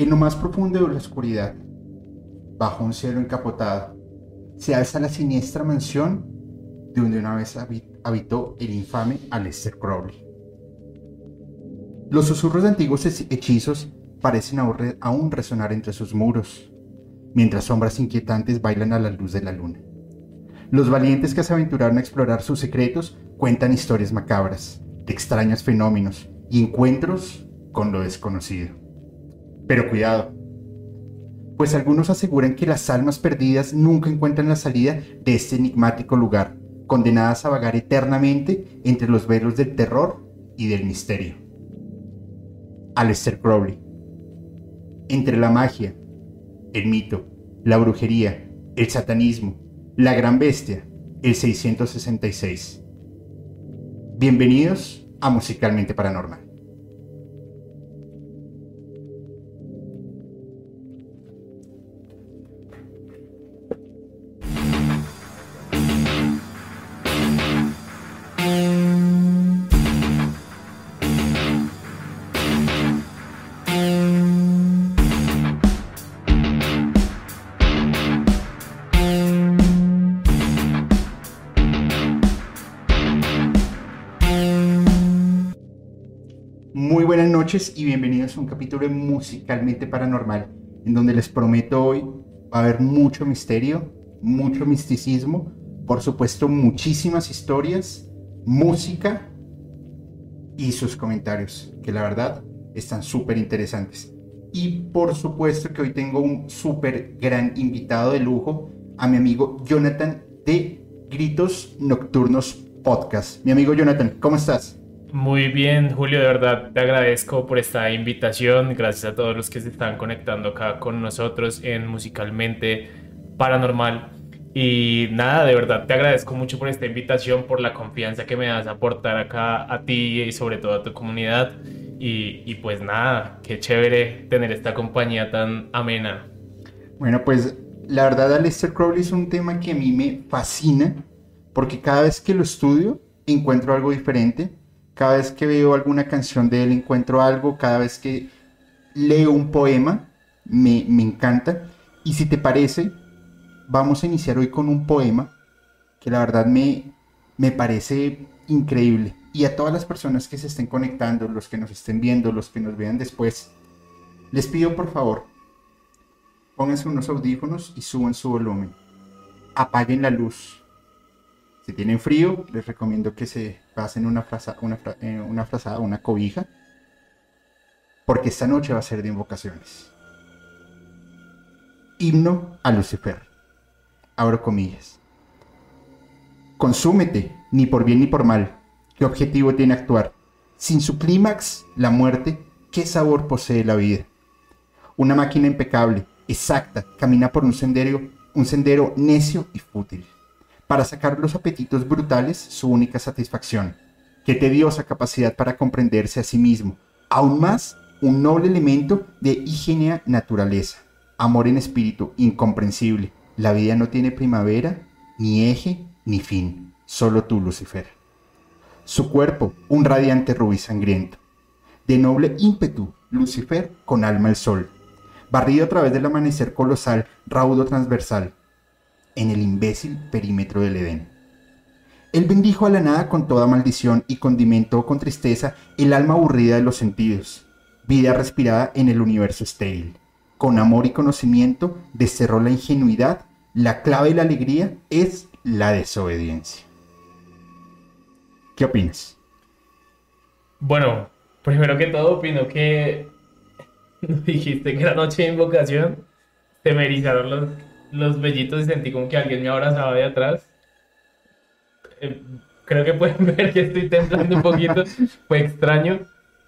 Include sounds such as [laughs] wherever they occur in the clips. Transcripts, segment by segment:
En lo más profundo de la oscuridad, bajo un cielo encapotado, se alza la siniestra mansión de donde una vez habitó el infame Aleister Crowley. Los susurros de antiguos hechizos parecen aún resonar entre sus muros, mientras sombras inquietantes bailan a la luz de la luna. Los valientes que se aventuraron a explorar sus secretos cuentan historias macabras, de extraños fenómenos y encuentros con lo desconocido. Pero cuidado, pues algunos aseguran que las almas perdidas nunca encuentran la salida de este enigmático lugar, condenadas a vagar eternamente entre los velos del terror y del misterio. Aleister Crowley. Entre la magia, el mito, la brujería, el satanismo, la gran bestia, el 666. Bienvenidos a Musicalmente Paranormal. Y bienvenidos a un capítulo Musicalmente Paranormal, en donde les prometo hoy va a haber mucho misterio, mucho misticismo, por supuesto muchísimas historias, música y sus comentarios, que la verdad están súper interesantes. Y por supuesto que hoy tengo un súper gran invitado de lujo, a mi amigo Jonathan de Gritos Nocturnos Podcast. Mi amigo Jonathan, ¿cómo estás? Muy bien, Julio, de verdad te agradezco por esta invitación. Gracias a todos los que se están conectando acá con nosotros en Musicalmente Paranormal. Y nada, de verdad te agradezco mucho por esta invitación, por la confianza que me das a aportar acá a ti y sobre todo a tu comunidad. Y, y pues nada, qué chévere tener esta compañía tan amena. Bueno, pues la verdad, Aleister Crowley es un tema que a mí me fascina porque cada vez que lo estudio encuentro algo diferente cada vez que veo alguna canción de él encuentro algo, cada vez que leo un poema me, encanta. Y si te parece, vamos a iniciar hoy con un poema que la verdad me, me parece increíble. Y a todas las personas que se estén conectando, los que nos estén viendo, los que nos vean después, les pido por favor, pónganse unos audífonos y suban su volumen. Apaguen la luz tienen frío, les recomiendo que se pasen una, fraza, una, eh, una frazada, una cobija, porque esta noche va a ser de invocaciones. Himno a Lucifer. Abro comillas. Consúmete, ni por bien ni por mal. ¿Qué objetivo tiene actuar? Sin su clímax, la muerte, ¿qué sabor posee la vida? Una máquina impecable, exacta, camina por un sendero, un sendero necio y fútil para sacar los apetitos brutales su única satisfacción. Qué tediosa capacidad para comprenderse a sí mismo. Aún más, un noble elemento de higiene naturaleza. Amor en espíritu incomprensible. La vida no tiene primavera, ni eje, ni fin. Solo tú, Lucifer. Su cuerpo, un radiante rubí sangriento. De noble ímpetu, Lucifer con alma el sol. Barrido a través del amanecer colosal, raudo transversal, en el imbécil perímetro del Edén. Él bendijo a la nada con toda maldición y condimentó con tristeza el alma aburrida de los sentidos, vida respirada en el universo estéril. Con amor y conocimiento desterró la ingenuidad, la clave de la alegría es la desobediencia. ¿Qué opinas? Bueno, primero que todo opino que [laughs] dijiste que era noche de invocación, se me erizaron los, los vellitos y sentí como que alguien me abrazaba de atrás. Eh, creo que pueden [laughs] ver que estoy temblando un poquito, fue extraño.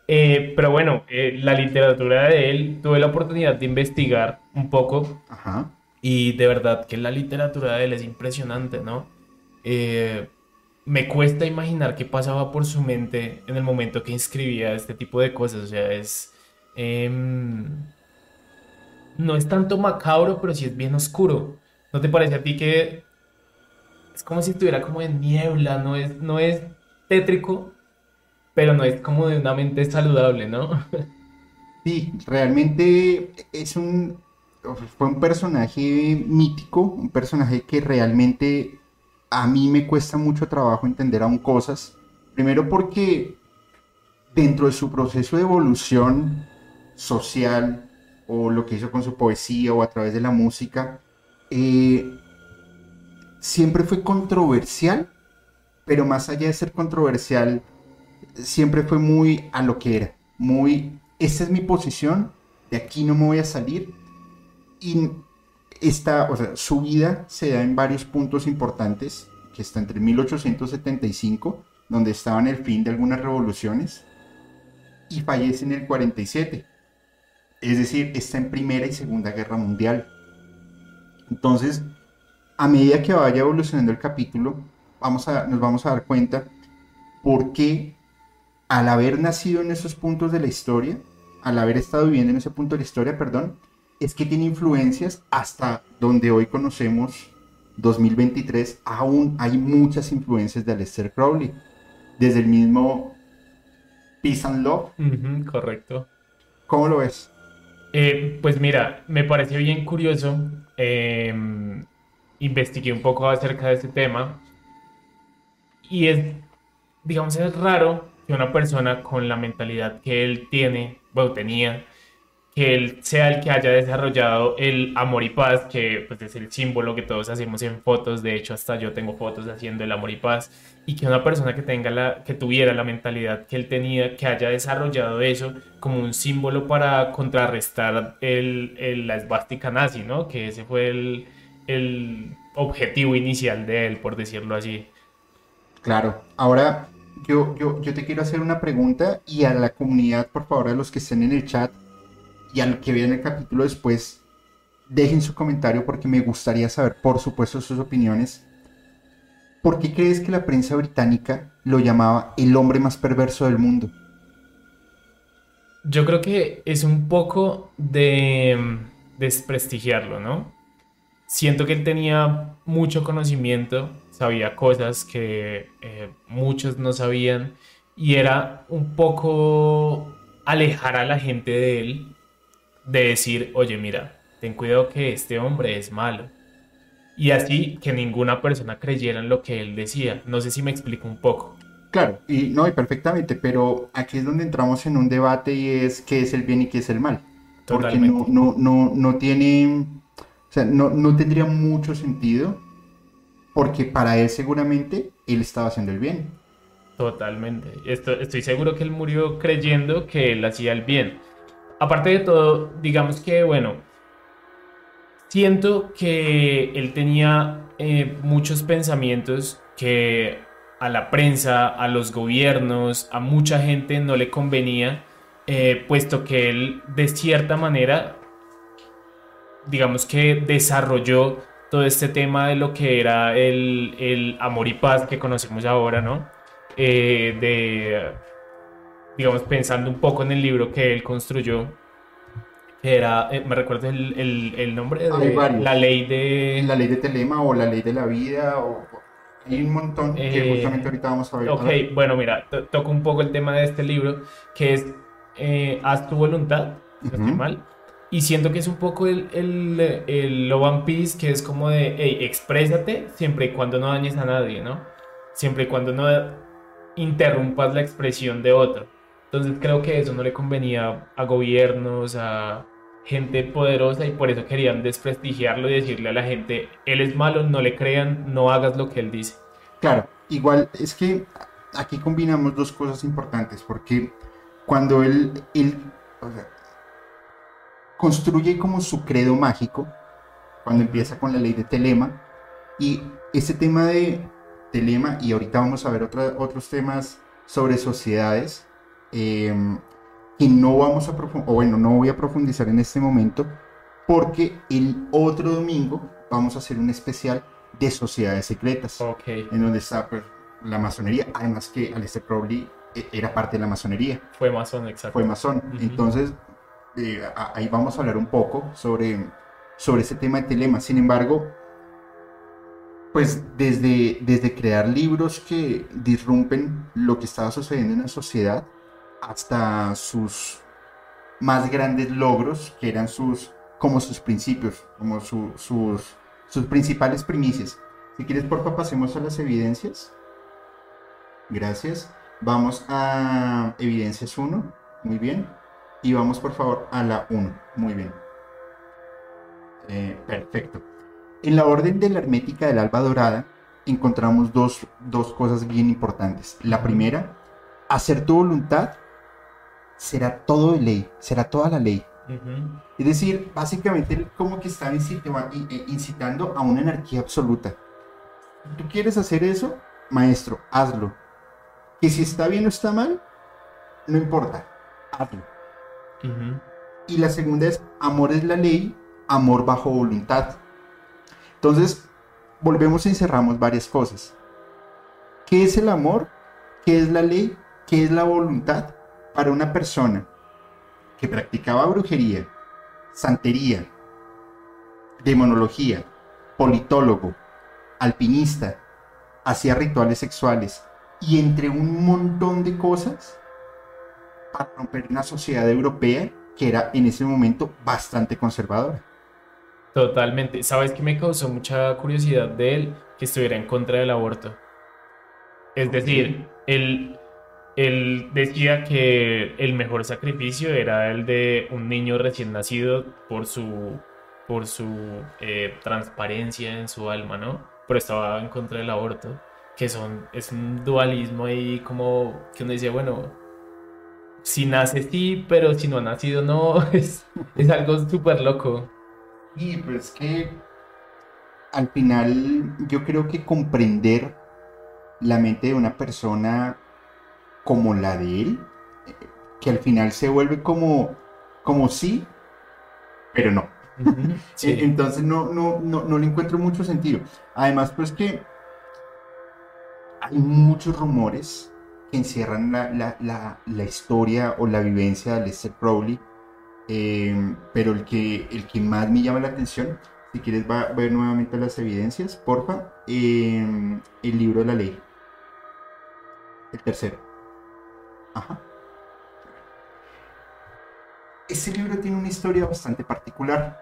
Eh, pero bueno, eh, la literatura de él, tuve la oportunidad de investigar un poco Ajá. y de verdad que la literatura de él es impresionante, ¿no? Eh, me cuesta imaginar qué pasaba por su mente en el momento que escribía este tipo de cosas, o sea, es... no es tanto macabro, pero sí es bien oscuro. ¿No te parece a ti que es como si estuviera como en niebla, no es, no es tétrico, pero no es como de una mente saludable, ¿no? [laughs] Sí, realmente es un, fue un personaje mítico, un personaje que realmente a mí me cuesta mucho trabajo entender aún cosas. Primero porque dentro de su proceso de evolución social o lo que hizo con su poesía o a través de la música, eh, siempre fue controversial, pero más allá de ser controversial, siempre fue muy a lo que era, muy, esta es mi posición, de aquí no me voy a salir, y esta, o sea, su vida se da en varios puntos importantes, que está entre 1875, donde estaba en el fin de algunas revoluciones, y fallece en el 47. Es decir, está en Primera y Segunda Guerra Mundial. Entonces, a medida que vaya evolucionando el capítulo, vamos a, nos vamos a dar cuenta por qué al haber nacido en esos puntos de la historia, al haber estado viviendo en ese punto de la historia, perdón, es que tiene influencias hasta donde hoy conocemos 2023, aún hay muchas influencias de Aleister Crowley. Desde el mismo Peace and Love. Correcto. ¿Cómo lo ves? Eh, pues mira, me pareció bien curioso. eh, investigué un poco acerca de este tema. Y es, digamos, es raro que una persona con la mentalidad que él tiene, bueno, tenía, que él sea el que haya desarrollado el amor y paz, que pues es el símbolo que todos hacemos en fotos, de hecho hasta yo tengo fotos haciendo el amor y paz, y que una persona que tenga la, que tuviera la mentalidad que él tenía, que haya desarrollado eso como un símbolo para contrarrestar el, el- la esvástica nazi, ¿no? Que ese fue el, el objetivo inicial de él, por decirlo así. Claro. Ahora, yo, yo, yo te quiero hacer una pregunta y a la comunidad, por favor, a los que estén en el chat y a los que vean el capítulo después, dejen su comentario porque me gustaría saber, por supuesto, sus opiniones. ¿Por qué crees que la prensa británica lo llamaba el hombre más perverso del mundo? Yo creo que es un poco de mm, desprestigiarlo, ¿no? Siento que él tenía mucho conocimiento, sabía cosas que eh, muchos no sabían y era un poco alejar a la gente de él, de decir, oye, mira, ten cuidado que este hombre es malo. Y así que ninguna persona creyera en lo que él decía. No sé si me explico un poco. Claro, y no, y perfectamente, pero aquí es donde entramos en un debate y es qué es el bien y qué es el mal. Porque no, Totalmente. no, no, no tiene, o sea, no, no tendría mucho sentido, porque para él seguramente él estaba haciendo el bien. Totalmente. Esto- estoy seguro que él murió creyendo que él hacía el bien. Aparte de todo, digamos que, bueno, siento que él tenía eh, muchos pensamientos que a la prensa, a los gobiernos, a mucha gente no le convenía, eh, puesto que él de cierta manera, digamos que desarrolló todo este tema de lo que era el, el amor y paz que conocemos ahora, ¿no? eh, de, digamos, pensando un poco en el libro que él construyó, que era, eh, me recuerdo el, el- el nombre de la ley de... La ley de Telema o la ley de la vida, o hay un montón que Eh, justamente ahorita vamos a ver. Ok, bueno, mira, to- toco un poco el tema de este libro, que es eh, Haz tu voluntad, si no estoy Ujú. mal, y siento que es un poco el, el, el Love and Peace, que es como de, hey, exprésate siempre y cuando no dañes a nadie, ¿no? Siempre y cuando no interrumpas la expresión de otro. Entonces creo que eso no le convenía a gobiernos, a, gente poderosa y por eso querían desprestigiarlo y decirle a la gente, él es malo, no le crean, no hagas lo que él dice. Claro, igual es que aquí combinamos dos cosas importantes, porque cuando él, él construye como su credo mágico, cuando empieza con la ley de Telema, y ese tema de Telema, y ahorita vamos a ver otros temas sobre sociedades, em, que no vamos a o bueno, no voy a profundizar en este momento, porque el otro domingo vamos a hacer un especial de sociedades secretas, en donde está pues, la masonería, además que Aleister Crowley eh, era parte de la masonería. Fue masón, exacto. Fue masón. Entonces, eh, ahí vamos a hablar un poco sobre, sobre ese tema de telema. Sin embargo, pues desde, desde crear libros que disrumpen lo que estaba sucediendo en la sociedad hasta sus más grandes logros, que eran sus, como sus principios, como sus, sus principales primicias. Si quieres, por favor, pasemos a las evidencias. Gracias. Vamos a evidencias 1. Muy bien. Y vamos por favor a la 1. Muy bien. Eh, perfecto. En la orden de la hermética del alba dorada encontramos dos, cosas bien importantes. La primera, hacer tu voluntad será todo de ley, será toda la ley. Es decir, básicamente como que está eh, incitando a una anarquía absoluta. ¿Tú quieres hacer eso? Maestro, hazlo. Que si está bien o está mal, no importa, hazlo. Y la segunda es, amor es la ley, amor bajo voluntad. Entonces, volvemos y encerramos varias cosas. ¿Qué es el amor? ¿Qué es la ley? ¿Qué es la voluntad? Para una persona que practicaba brujería, santería, demonología, politólogo, alpinista, hacía rituales sexuales y entre un montón de cosas, para romper una sociedad europea que era en ese momento bastante conservadora. Totalmente. ¿Sabes qué me causó mucha curiosidad de él? Que estuviera en contra del aborto. Es decir, él, él decía que el mejor sacrificio era el de un niño recién nacido por su, por su eh, transparencia en su alma, ¿no? Pero estaba en contra del aborto, que son, es un dualismo ahí como que uno dice, bueno, si nace sí, pero si no ha nacido no, [laughs] es, es algo súper loco. Y pues que al final yo creo que comprender la mente de una persona como la de él, que al final se vuelve como, como sí, pero no. [laughs] Entonces no, no, no, no le encuentro mucho sentido. Además, pues que hay muchos rumores encierran la, historia o la vivencia de Lester Crowley, eh, pero el que, el que más me llama la atención, si quieres va, ver nuevamente las evidencias, porfa, eh, el libro de la ley, el tercero. Ajá. Ese libro tiene una historia bastante particular.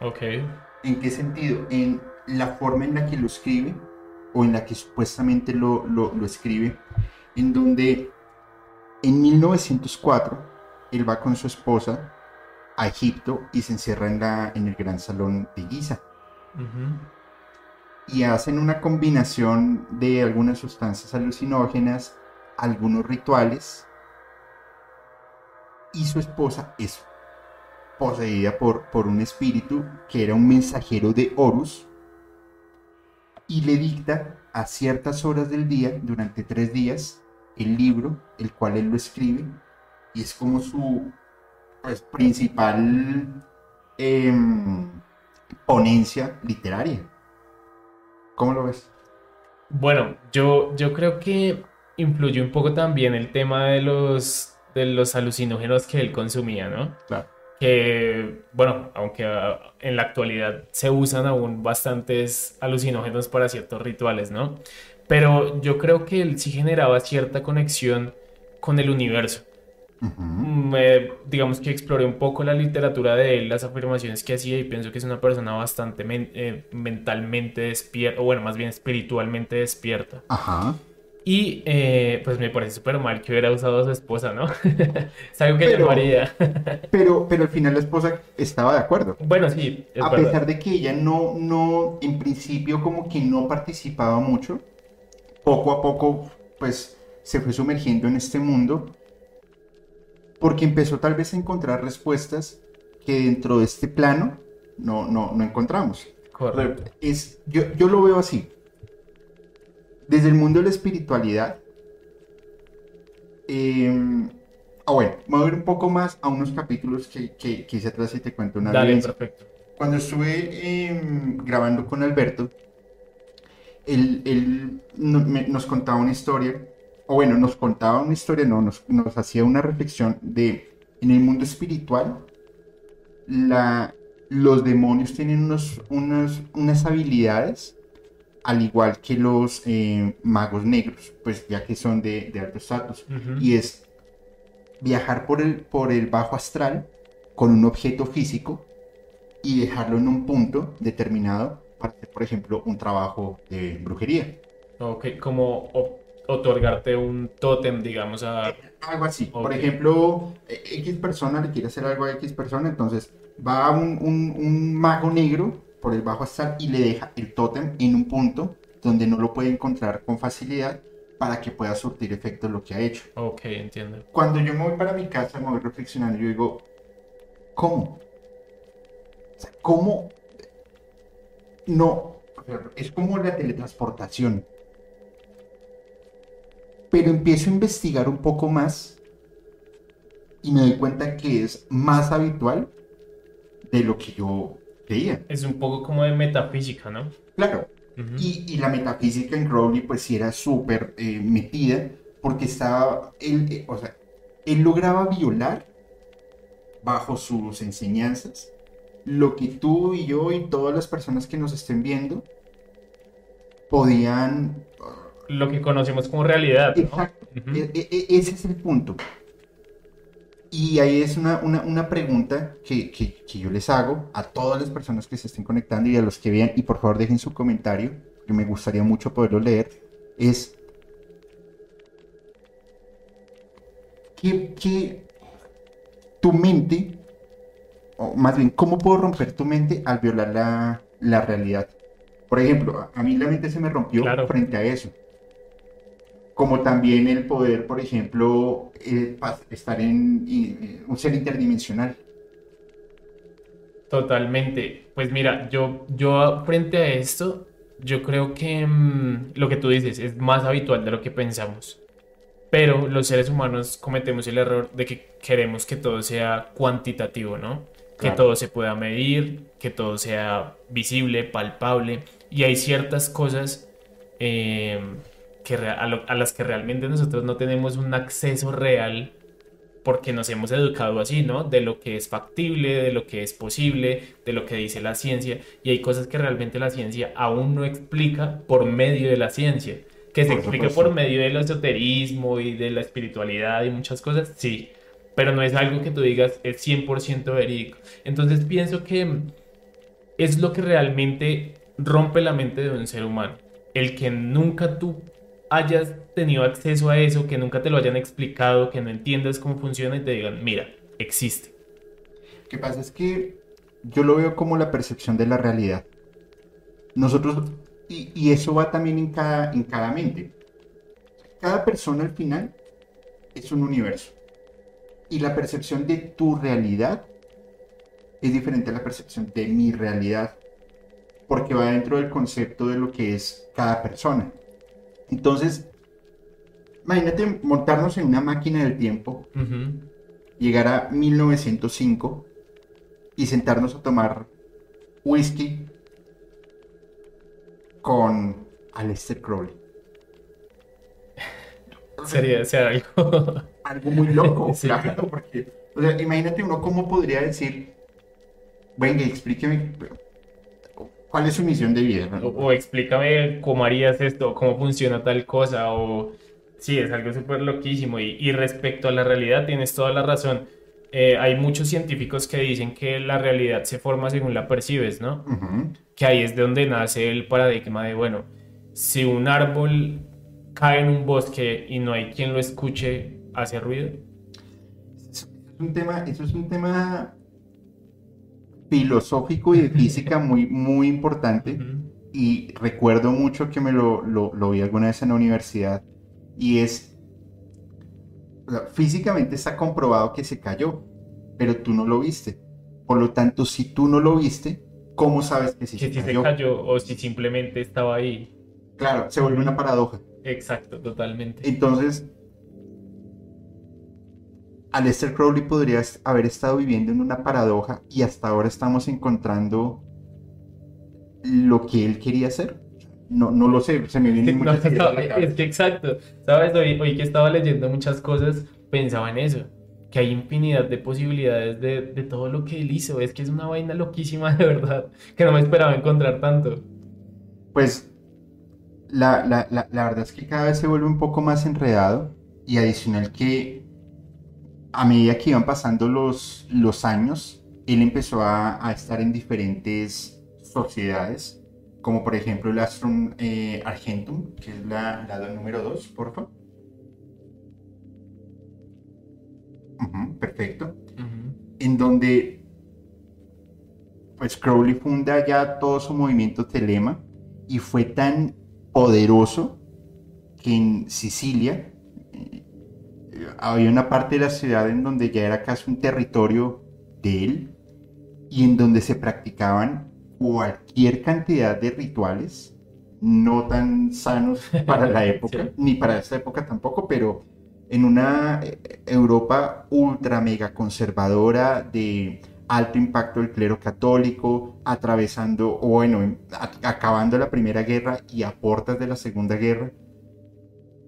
Ok. ¿En qué sentido? En la forma en la que lo escribe o en la que supuestamente lo, escribe, en donde en 1904 él va con su esposa a Egipto y se encierra en, la, en el gran salón de Giza. Y hacen una combinación de algunas sustancias alucinógenas, algunos rituales, y su esposa es poseída por, por un espíritu que era un mensajero de Horus, y le dicta a ciertas horas del día, durante tres días, el libro, el cual él lo escribe, y es como su pues, principal em, ponencia literaria. ¿Cómo lo ves? Bueno, yo, yo creo que influye un poco también el tema de los, de los alucinógenos que él consumía, ¿no? Claro que, bueno, aunque ah, en la actualidad se usan aún bastantes alucinógenos para ciertos rituales, ¿no? Pero yo creo que él sí generaba cierta conexión con el universo. digamos que exploré un poco la literatura de él, las afirmaciones que hacía y pienso que es una persona bastante eh, mentalmente despierta, o bueno, más bien espiritualmente despierta. Ajá. Y eh, pues me parece súper mal que hubiera usado a su esposa, ¿no? [laughs] es algo que yo no haría. pero, pero al final la esposa estaba de acuerdo. Bueno, sí. a pesar de que ella no, no, en principio como que no participaba mucho, poco a poco pues se fue sumergiendo en este mundo porque empezó tal vez a encontrar respuestas que dentro de este plano no, no, no encontramos. Correcto. Es, yo, yo lo veo así. Desde el mundo de la espiritualidad, eh, bueno, voy a ir un poco más a unos capítulos que, que, hice atrás y te cuento una Dale, perfecto. Cuando estuve em, grabando con Alberto, él, él nos contaba una historia, o bueno, nos contaba una historia, no, nos, nos hacía una reflexión de, en el mundo espiritual, la, los demonios tienen unos, unas habilidades al igual que los eh, magos negros, pues ya que son de, de alto estatus, y es viajar por el, por el bajo astral con un objeto físico y dejarlo en un punto determinado para hacer, por ejemplo, un trabajo de brujería. Ok, como otorgarte un tótem, digamos, a... Eh, algo así. Por ejemplo, e, X persona le quiere hacer algo a X persona, entonces va un, un, un mago negro por el bajo astral y le deja el tótem en un punto donde no lo puede encontrar con facilidad para que pueda surtir efecto lo que ha hecho. Ok, entiendo. Cuando yo me voy para mi casa, me voy reflexionando, yo digo, ¿cómo? O sea, ¿cómo? No, es como la teletransportación. Pero empiezo a investigar un poco más y me doy cuenta que es más habitual de lo que yo es un poco como de metafísica, ¿no? Claro. y, la metafísica en Crowley pues sí era súper eh, metida porque estaba, él, eh, o sea, él lograba violar bajo sus enseñanzas lo que tú y yo y todas las personas que nos estén viendo podían... Lo que conocemos como realidad. Exacto. E, e, e, ese es el punto. Y ahí es una, una, pregunta que, que, yo les hago a todas las personas que se estén conectando y a los que vean, y por favor dejen su comentario, que me gustaría mucho poderlo leer, es que, tu mente, o más bien, ¿cómo puedo romper tu mente al violar la, la realidad? Por ejemplo, a mí la mente se me rompió frente a eso como también el poder, por ejemplo, eh, estar en eh, un ser interdimensional. Totalmente. Pues mira, yo, yo frente a esto, yo creo que mm, lo que tú dices es más habitual de lo que pensamos. Pero los seres humanos cometemos el error de que queremos que todo sea cuantitativo, ¿no? Que todo se pueda medir, que todo sea visible, palpable. Y hay ciertas cosas eh, que a, las que realmente nosotros no tenemos un acceso real porque nos hemos educado así, ¿no? De lo que es factible, de lo que es posible, de lo que dice la ciencia. Y hay cosas que realmente la ciencia aún no explica por medio de la ciencia. Que se explique por medio del esoterismo y de la espiritualidad y muchas cosas, sí. Pero no es algo que tú digas es 100% verídico. Entonces pienso que es lo que realmente rompe la mente de un ser humano. El que nunca tú hayas tenido acceso a eso, que nunca te lo hayan explicado, que no entiendas cómo funciona y te digan, mira, existe. Lo que pasa es que yo lo veo como la percepción de la realidad. Nosotros, y, eso va también en cada, en cada mente. Cada persona al final es un universo. Y la percepción de tu realidad es diferente a la percepción de mi realidad. Porque va dentro del concepto de lo que es cada persona. Entonces, imagínate montarnos en una máquina del tiempo, llegar a 1905 y sentarnos a tomar whisky con Aleister Crowley. [laughs] Sería ser algo... [laughs] algo muy loco, claro, porque, o sea, imagínate uno cómo podría decir, venga, explíqueme, ¿Cuál es su misión de vida? O, explícame cómo harías esto, cómo funciona tal cosa, o sí, es algo súper loquísimo. Y, respecto a la realidad, tienes toda la razón. Eh, hay muchos científicos que dicen que la realidad se forma según la percibes, ¿no? Que ahí es de donde nace el paradigma de, bueno, si un árbol cae en un bosque y no hay quien lo escuche, hace ruido. Es un tema, eso es un tema filosófico y de [laughs] física muy, muy importante. Ujú. Y recuerdo mucho que me lo, lo, lo vi alguna vez en la universidad. Y es, o sea, físicamente está comprobado que se cayó, pero tú no lo viste. Por lo tanto, si tú no lo viste, ¿cómo sabes que sí Que se si se cayó? cayó o si simplemente estaba ahí. Claro, se vuelve una paradoja. Exacto, totalmente. Entonces, Aleister Crowley podría haber estado viviendo en una paradoja y hasta ahora estamos encontrando lo que él quería hacer. No, no lo sé, se me vienen No, muchas ideas es que exacto, ¿sabes? Hoy, hoy que estaba leyendo muchas cosas, pensaba en eso, que hay infinidad de posibilidades de, de todo lo que él hizo, es que es una vaina loquísima [laughs] de verdad, que no me esperaba encontrar tanto. Pues la, la- la- la verdad es que cada vez se vuelve un poco más enredado y adicional que a medida que iban pasando los, los años, él empezó a, a estar en diferentes sociedades, como por ejemplo el Astrum eh, Argentum, que es la, la número 2, por favor. Perfecto en donde pues Crowley funda ya todo su movimiento Telema y fue tan poderoso que en Sicilia había una parte de la ciudad en donde ya era casi un territorio de él y en donde se practicaban cualquier cantidad de rituales no tan sanos para la [laughs] época, Sí. ni para esta época tampoco, pero en una eh, Europa ultra mega conservadora de alto impacto del clero católico, atravesando, o bueno, acabando la Primera Guerra y a puertas de la Segunda Guerra,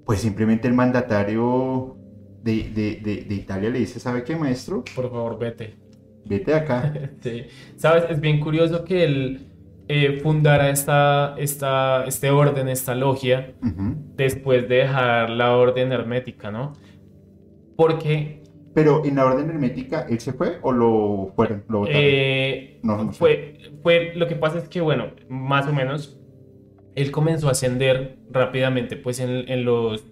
pues simplemente el mandatario de, de- de- de Italia le dice, ¿sabe qué, maestro? Por favor, vete. Vete de acá. [laughs] Sí. ¿Sabes? Es bien curioso que él eh, fundara esta, esta, este orden, esta logia, después de dejar la orden hermética, ¿no? Porque Pero en la orden hermética, ¿él se fue o lo fueron? Lo? Eh, No, no fue, fue, lo que pasa es que, bueno, más o menos, él comenzó a ascender rápidamente, pues, en, en los,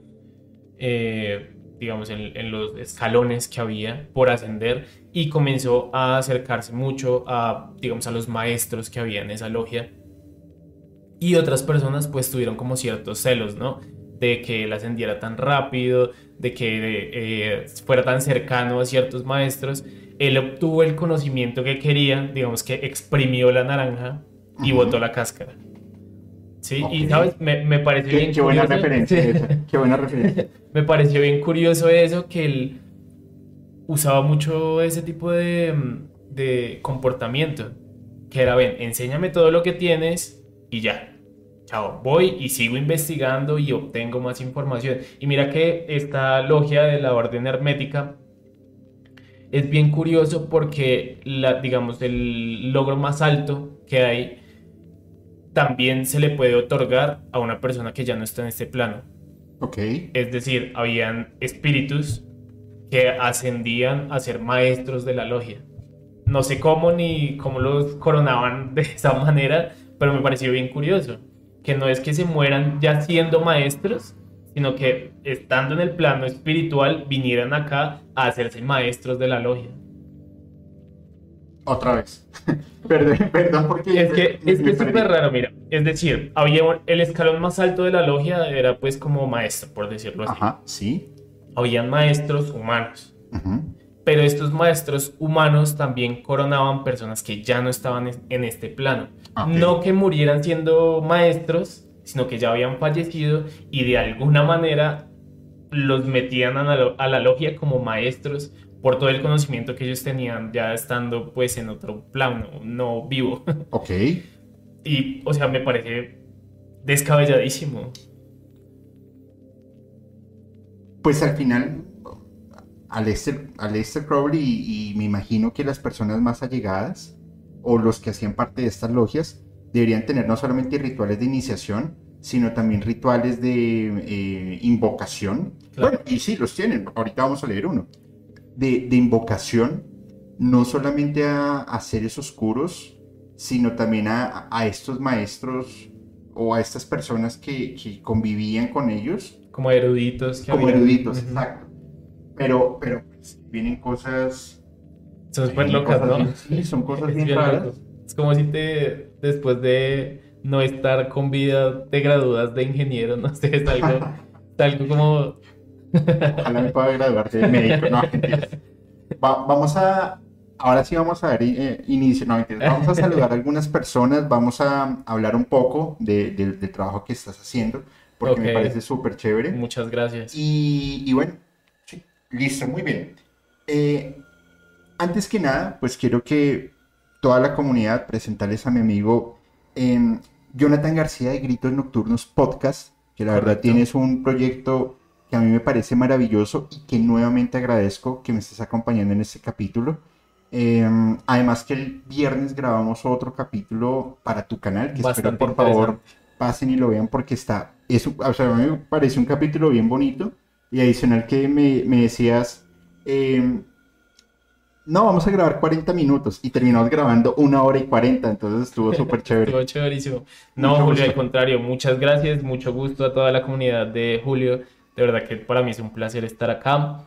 eh, digamos, en, en los escalones que había por ascender y comenzó a acercarse mucho a, digamos, a los maestros que había en esa logia. Y otras personas, pues, tuvieron como ciertos celos, ¿no? De que él ascendiera tan rápido, de que eh, fuera tan cercano a ciertos maestros él obtuvo el conocimiento que quería, digamos que exprimió la naranja y Ujú. botó la cáscara. Sí, y sabes, me, me pareció Qué, bien qué buena referencia esa, Qué buena referencia. [laughs] Me pareció bien curioso eso, que él usaba mucho ese tipo de, mm, de comportamiento. Que era, ven, enséñame todo lo que tienes y ya. Chao, voy y sigo investigando y obtengo más información. Y mira que esta logia de la orden hermética es bien curioso porque, la, digamos, el logro más alto que hay también se le puede otorgar a una persona que ya no está en este plano. Ok. Es decir, habían espíritus que ascendían a ser maestros de la logia. No sé cómo ni cómo los coronaban [laughs] de esa manera, pero me pareció bien curioso. Que no es que se mueran ya siendo maestros, sino que estando en el plano espiritual vinieran acá a hacerse maestros de la logia. Otra vez. [laughs] perdón, perdón, porque. Es que me- es que súper raro, mira. Es decir, había un- el escalón más alto de la logia era pues como maestro, por decirlo así. Ajá, sí. Habían maestros humanos. Pero estos maestros humanos también coronaban personas que ya no estaban es- en este plano. Ok. No que murieran siendo maestros, sino que ya habían fallecido y de alguna manera los metían a la, a la logia como maestros por todo el conocimiento que ellos tenían ya estando pues en otro plano, no vivo. [laughs] Ok. Y, o sea, me parece descabelladísimo. Pues al final, Aleister, Aleister Crowley y, y me imagino que las personas más allegadas o los que hacían parte de estas logias deberían tener no solamente rituales de iniciación, sino también rituales de eh, invocación. Claro. Bueno, y sí, los tienen. Ahorita vamos a leer uno. De, de invocación, no solamente a, a seres oscuros, sino también a, a estos maestros o a estas personas que, que convivían con ellos. Como eruditos. Que como habían- eruditos, Ujú. exacto. Pero, pero pues, vienen cosas... Son súper locas, cosas ¿no? sí, son [laughs] cosas Es bien bien raras. loco. Es como si te, después de no estar con vida, te gradúas de ingeniero, no sé, es algo, [laughs] es algo como... Ojalá me pueda graduar de médico. No. Va- vamos a. Ahora sí vamos a dar eh, inicio. No. Vamos a saludar a algunas personas. Vamos a hablar un poco de- del- del trabajo que estás haciendo. Porque me parece súper chévere. Muchas gracias. Y, y bueno, sí, listo, muy bien. Eh, antes que nada, pues quiero que toda la comunidad presentarles a mi amigo em, Jonathan García de Gritos Nocturnos Podcast, que la verdad tienes un proyecto que a mí me parece maravilloso y que nuevamente agradezco que me estés acompañando en este capítulo. Em, además que el viernes grabamos otro capítulo para tu canal, que espero Bastante por favor pasen y lo vean porque está, es, o sea, a mí me parece un capítulo bien bonito y adicional que me, me decías, em, no, vamos a grabar 40 minutos y terminamos grabando una hora y 40, entonces estuvo [laughs] súper chévere. Estuvo chéverísimo. No, Mucho Julio, al contrario, muchas gracias, mucho gusto a toda la comunidad de Julio. De verdad que para mí es un placer estar acá.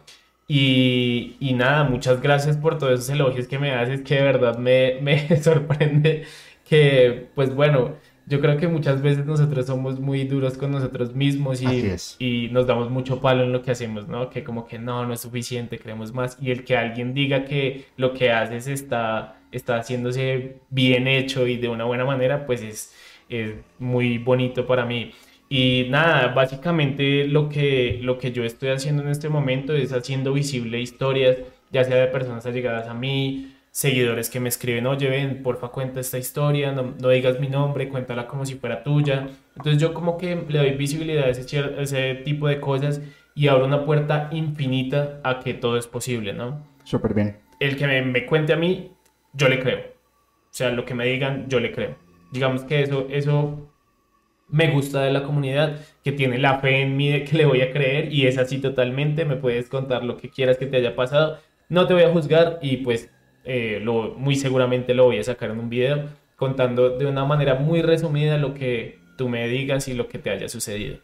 Y, y nada, muchas gracias por todos esos elogios que me haces, que de verdad me, [laughs] me sorprende que, pues bueno, yo creo que muchas veces nosotros somos muy duros con nosotros mismos y, y nos damos mucho palo en lo que hacemos, ¿no? Que como que no, no es suficiente, queremos más. Y el que alguien diga que lo que haces está, está haciéndose bien hecho y de una buena manera, pues es, es muy bonito para mí. Y nada, básicamente lo que, lo que yo estoy haciendo en este momento es haciendo visible historias, ya sea de personas allegadas a mí, seguidores que me escriben, oye, ven, porfa, cuenta esta historia, no, no digas mi nombre, cuéntala como si fuera tuya. Entonces yo como que le doy visibilidad a ese, a ese tipo de cosas y abro una puerta infinita a que todo es posible, ¿no? Súper bien. el que me, me cuente a mí, yo le creo. O sea, lo que me digan, yo le creo. Digamos que eso, eso me gusta de la comunidad, que tiene la fe en mí de que le voy a creer y es así totalmente. Me puedes contar lo que quieras que te haya pasado. No te voy a juzgar y pues eh, lo, muy seguramente lo voy a sacar en un video contando de una manera muy resumida lo que tú me digas y lo que te haya sucedido.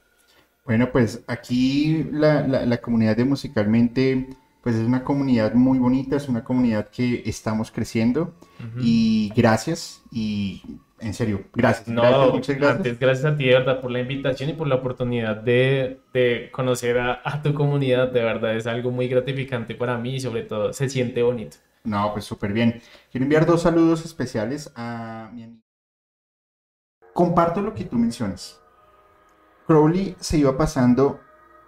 Bueno, pues aquí la, la- la comunidad de Musicalmente, pues es una comunidad muy bonita, es una comunidad que estamos creciendo y gracias y en serio, gracias. No, gracias, muchas gracias. antes gracias a ti de verdad por la invitación y por la oportunidad de, de conocer a, a tu comunidad, de verdad es algo muy gratificante para mí y sobre todo se siente bonito. No, pues súper bien. Quiero enviar dos saludos especiales a mi amigo. Comparto lo que tú mencionas. Crowley se iba pasando,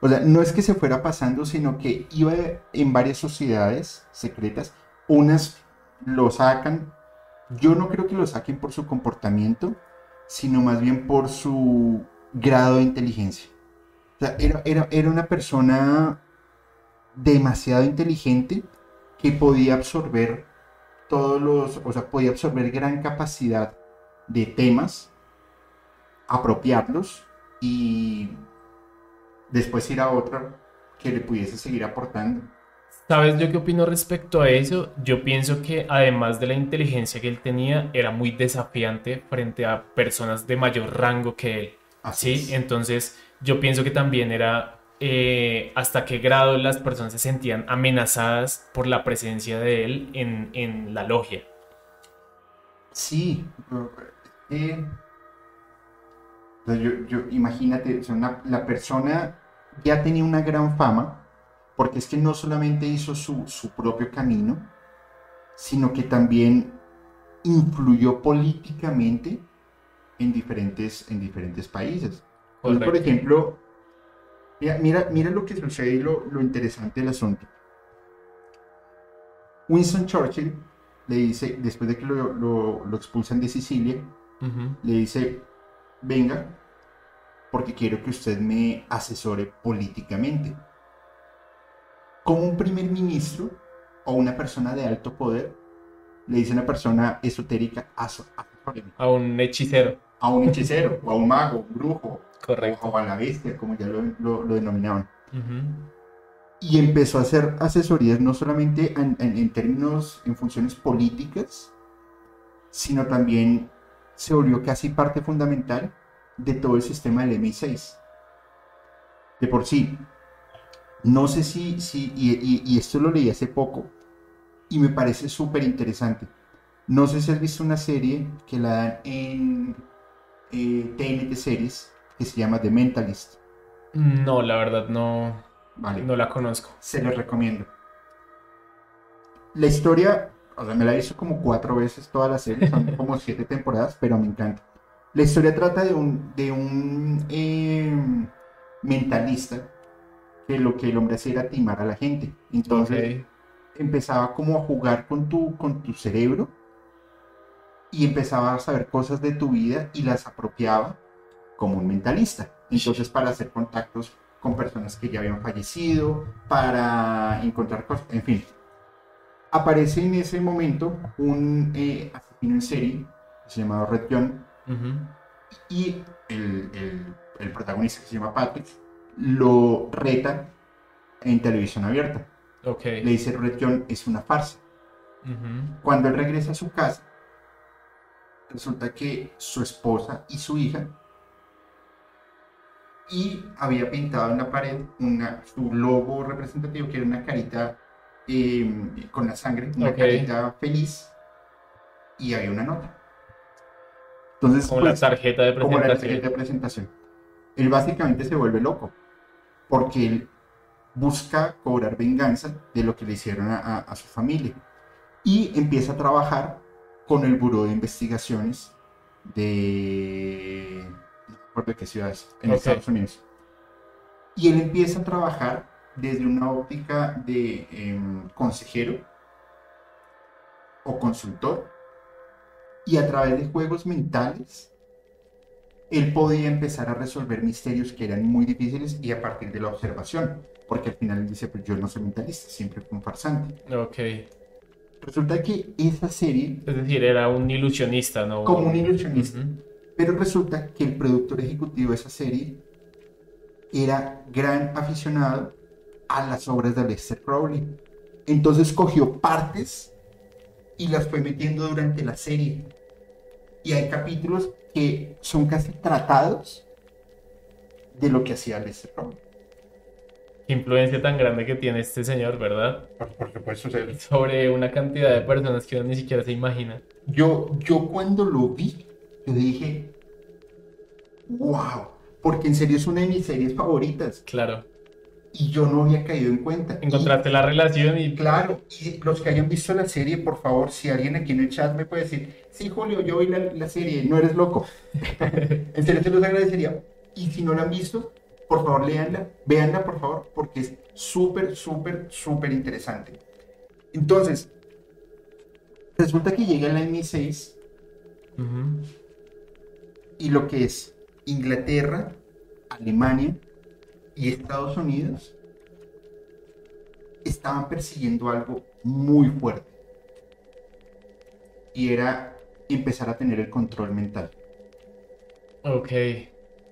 o sea, no es que se fuera pasando, sino que iba en varias sociedades secretas. Unas lo sacan. Yo no creo que lo saquen por su comportamiento, sino más bien por su grado de inteligencia. Era, era, era una persona demasiado inteligente que podía absorber todos los, o sea, podía absorber gran capacidad de temas, apropiarlos y después ir a otra que le pudiese seguir aportando. ¿Sabes yo qué opino respecto a eso? Yo pienso que además de la inteligencia que él tenía, era muy desafiante frente a personas de mayor rango que él. Así Sí, es. entonces yo pienso que también era eh, hasta qué grado las personas se sentían amenazadas por la presencia de él en, en la logia. Sí, eh, yo, yo- imagínate, o sea, una- la persona ya tenía una gran fama, porque es que no solamente hizo su, su propio camino, sino que también influyó políticamente en diferentes, en diferentes países. Entonces, por ejemplo, mira, mira, mira lo que sucede y lo, lo interesante del asunto. Winston Churchill le dice, después de que lo, lo- lo expulsan de Sicilia, le dice, venga, porque quiero que usted me asesore políticamente. Como un primer ministro o una persona de alto poder le dice a una persona esotérica, "Aso- asesóreme". A un hechicero. a un hechicero, o a un mago, un brujo, Correcto. o a la bestia, como ya lo, lo- lo denominaban. Ujú. Y empezó a hacer asesorías no solamente en, en- en términos, en funciones políticas, sino también se volvió casi parte fundamental de todo el sistema del MI6. De por sí, no sé si, si y, esto lo leí hace poco, y me parece súper interesante. No sé si has visto una serie que la dan en eh, TNT Series, que se llama The Mentalist. No, la verdad no, vale. no la conozco. Se los recomiendo. La historia, o sea, me la he visto como cuatro veces toda la serie, son [laughs] como siete temporadas, pero me encanta. La historia trata de un, de un em, mentalista que lo que el hombre hacía era timar a la gente. Entonces empezaba como a jugar con tu, con tu cerebro y empezaba a saber cosas de tu vida y las apropiaba como un mentalista. Entonces para hacer contactos con personas que ya habían fallecido, para encontrar cosas, en fin. Aparece en ese momento un eh, asesino en serie, llamado Red John, y el, el, protagonista, que se llama Patrick, lo reta en televisión abierta. Okay. Le dice Red John es una farsa. Cuando él regresa a su casa, resulta que su esposa y su hija y había pintado en la pared una, su logo representativo que era una carita em, con la sangre, una carita feliz y había una nota. Entonces, como la pues, tarjeta de presentación. Como la tarjeta de presentación. Él básicamente se vuelve loco porque él busca cobrar venganza de lo que le hicieron a, su familia y empieza a trabajar con el Buró de Investigaciones de... no recuerdo qué ciudades, en Estados Unidos. Y él empieza a trabajar desde una óptica de em, consejero o consultor y a través de juegos mentales él podía empezar a resolver misterios que eran muy difíciles y a partir de la observación, porque al final él dice, pues yo no soy mentalista, siempre fui un farsante. Ok. Resulta que esa serie... Es decir, era un ilusionista, ¿no? Como un ilusionista. Pero resulta que el productor ejecutivo de esa serie era gran aficionado a las obras de Lester Crowley. Entonces cogió partes y las fue metiendo durante la serie. Y hay capítulos que son casi tratados de lo que hacía Lester Crowley. Qué influencia tan grande que tiene este señor, ¿verdad? Por, supuesto, Sobre una cantidad de personas que uno ni siquiera se imagina. Yo, yo cuando lo vi, yo dije, wow, porque en serio es una de mis series favoritas. Claro. Y yo no había caído en cuenta. Encontraste la relación y... Claro, y los que hayan visto la serie, por favor, si alguien aquí en el chat me puede decir, sí, Julio, yo vi la, serie, no eres loco. [laughs] en serio te los agradecería. Y si no la han visto, por favor, léanla, véanla, por favor, porque es súper, súper, súper interesante. Entonces, resulta que llega la M6 y lo que es Inglaterra, Alemania y Estados Unidos estaban persiguiendo algo muy fuerte. Y era empezar a tener el control mental. Ok.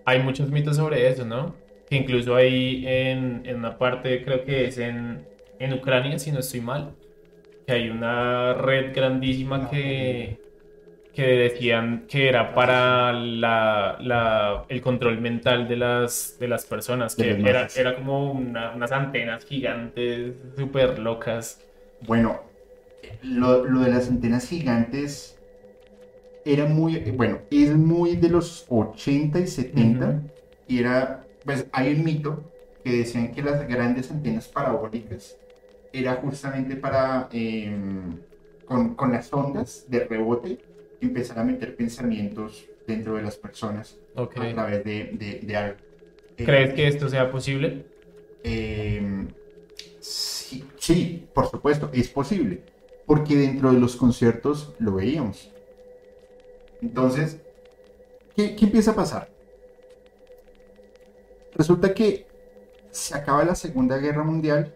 Hay muchos mitos sobre eso, ¿no? Que incluso hay en, en una parte, creo que es en, en Ucrania, si no estoy mal, que hay una red grandísima que, que decían que era para la, el control mental de las, de las personas, que era, era, como unas antenas gigantes súper locas. Bueno, lo, lo, de las antenas gigantes era muy, bueno, es muy de los 80 y 70 y era, pues hay un mito que decían que las grandes antenas parabólicas era justamente para, em, con, con las ondas de rebote, empezar a meter pensamientos dentro de las personas a través de, de, algo. ¿Crees eh, que esto sea posible? Em, sí, sí, por supuesto, es posible, porque dentro de los conciertos lo veíamos. Entonces, ¿qué, qué empieza a pasar? Resulta que se acaba la Segunda Guerra Mundial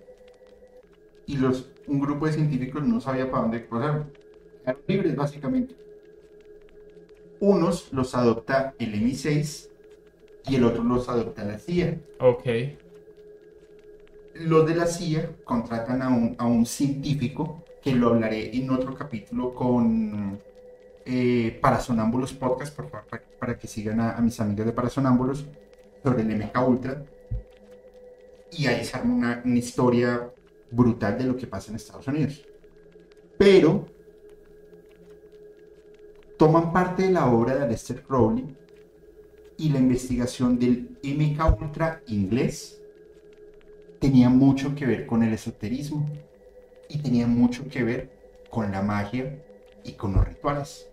y los, un grupo de científicos no sabía para dónde pasar. Eran libres, básicamente unos los adopta el MI6 y el otro los adopta la CIA. Ok. Los de la CIA contratan a un, a un científico que lo hablaré en otro capítulo con, eh, Parasonámbulos Podcast, por favor, para, para que sigan a, a mis amigos de Parasonámbulos, sobre el MK Ultra. Y ahí se arma una, una historia brutal de lo que pasa en Estados Unidos. Pero toman parte de la obra de Aleister Crowley y la investigación del MK Ultra inglés tenía mucho que ver con el esoterismo y tenía mucho que ver con la magia y con los rituales.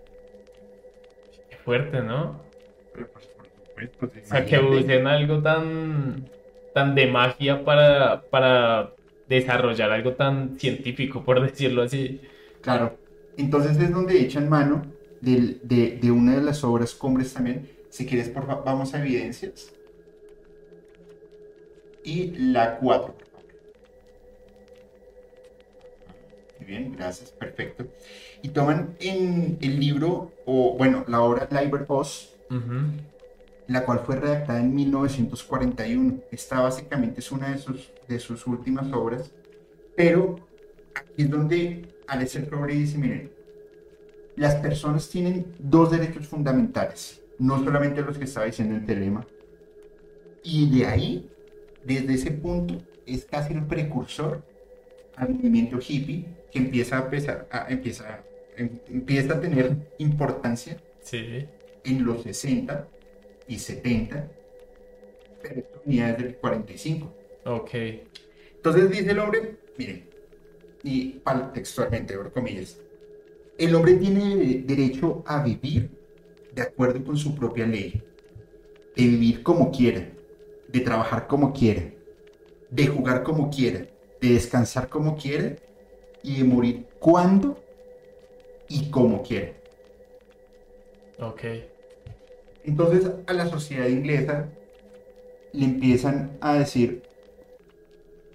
Qué fuerte, ¿no? Pero, pues, por supuesto, O sea, que usen algo tan, tan de magia para, para desarrollar algo tan científico, por decirlo así. Claro. Entonces es donde echan mano de, de una de las obras cumbres también. Si quieres, por favor, vamos a evidencias. Y la 4, por favor. Muy bien, gracias, perfecto. Y toman en el libro, o bueno, la obra Liber Oz, Ujú. la cual fue redactada en 1941. Esta básicamente es una de sus, de sus últimas obras, pero aquí es donde Aleister Crowley dice, miren, las personas tienen dos derechos fundamentales, no solamente los que estaba diciendo el telema, y de ahí, desde ese punto, es casi el precursor al movimiento hippie que empieza a, pesar, a- empieza, em- empieza a tener importancia Sí. en los 60 y 70, pero venía desde el 45. Ok. Entonces dice el hombre, miren, y textualmente, abro comillas, el hombre tiene de- derecho a vivir de acuerdo con su propia ley, de vivir como quiera, de trabajar como quiera, de jugar como quiera, de descansar como quiera y de morir cuando y como quiera. Ok. Entonces a la sociedad inglesa le empiezan a decir,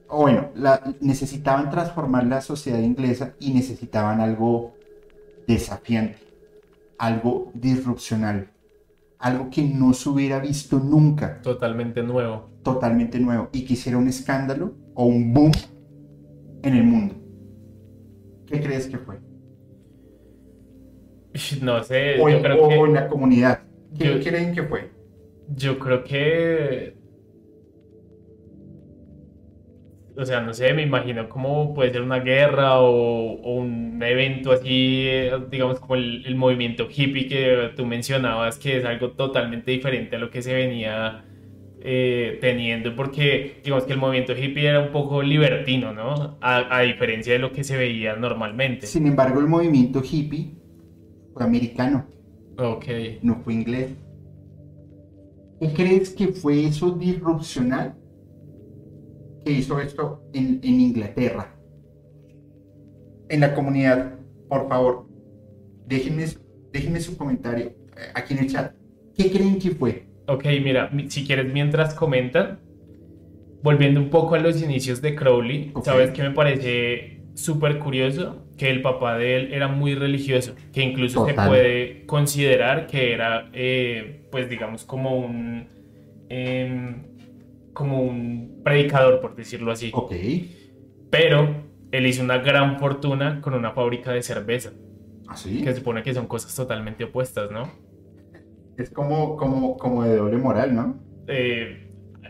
o bueno, la- necesitaban transformar la sociedad inglesa y necesitaban algo desafiante, algo disrupcional, algo que no se hubiera visto nunca, Totalmente nuevo. totalmente nuevo, y que hiciera un escándalo o un boom en el mundo. ¿Qué crees que fue? [laughs] No sé, O, yo en- creo o que... en la comunidad. ¿Qué yo- creen que fue? Yo creo que. O sea, no sé, me imagino cómo puede ser una guerra o, o un evento así, digamos, como el, el movimiento hippie que tú mencionabas, que es algo totalmente diferente a lo que se venía eh, teniendo, porque digamos que el movimiento hippie era un poco libertino, ¿no? A, a diferencia de lo que se veía normalmente. Sin embargo, el movimiento hippie fue americano, Ok. no fue inglés. ¿Qué crees que fue eso disrupcional que hizo esto en, en Inglaterra? En la comunidad, por favor, déjenme, su- déjenme su comentario eh, aquí en el chat. ¿Qué creen que fue? Ok, mira, mi- si quieres mientras comentan, volviendo un poco a los inicios de Crowley, sabes que me parece súper curioso que el papá de él era muy religioso, que incluso se puede considerar que era, eh, pues digamos, como un, em, como un predicador, por decirlo así. Ok. Pero él hizo una gran fortuna con una fábrica de cerveza, ¿Así? que se supone que son cosas totalmente opuestas, ¿no? Es como, como, como de doble moral, ¿no? eh,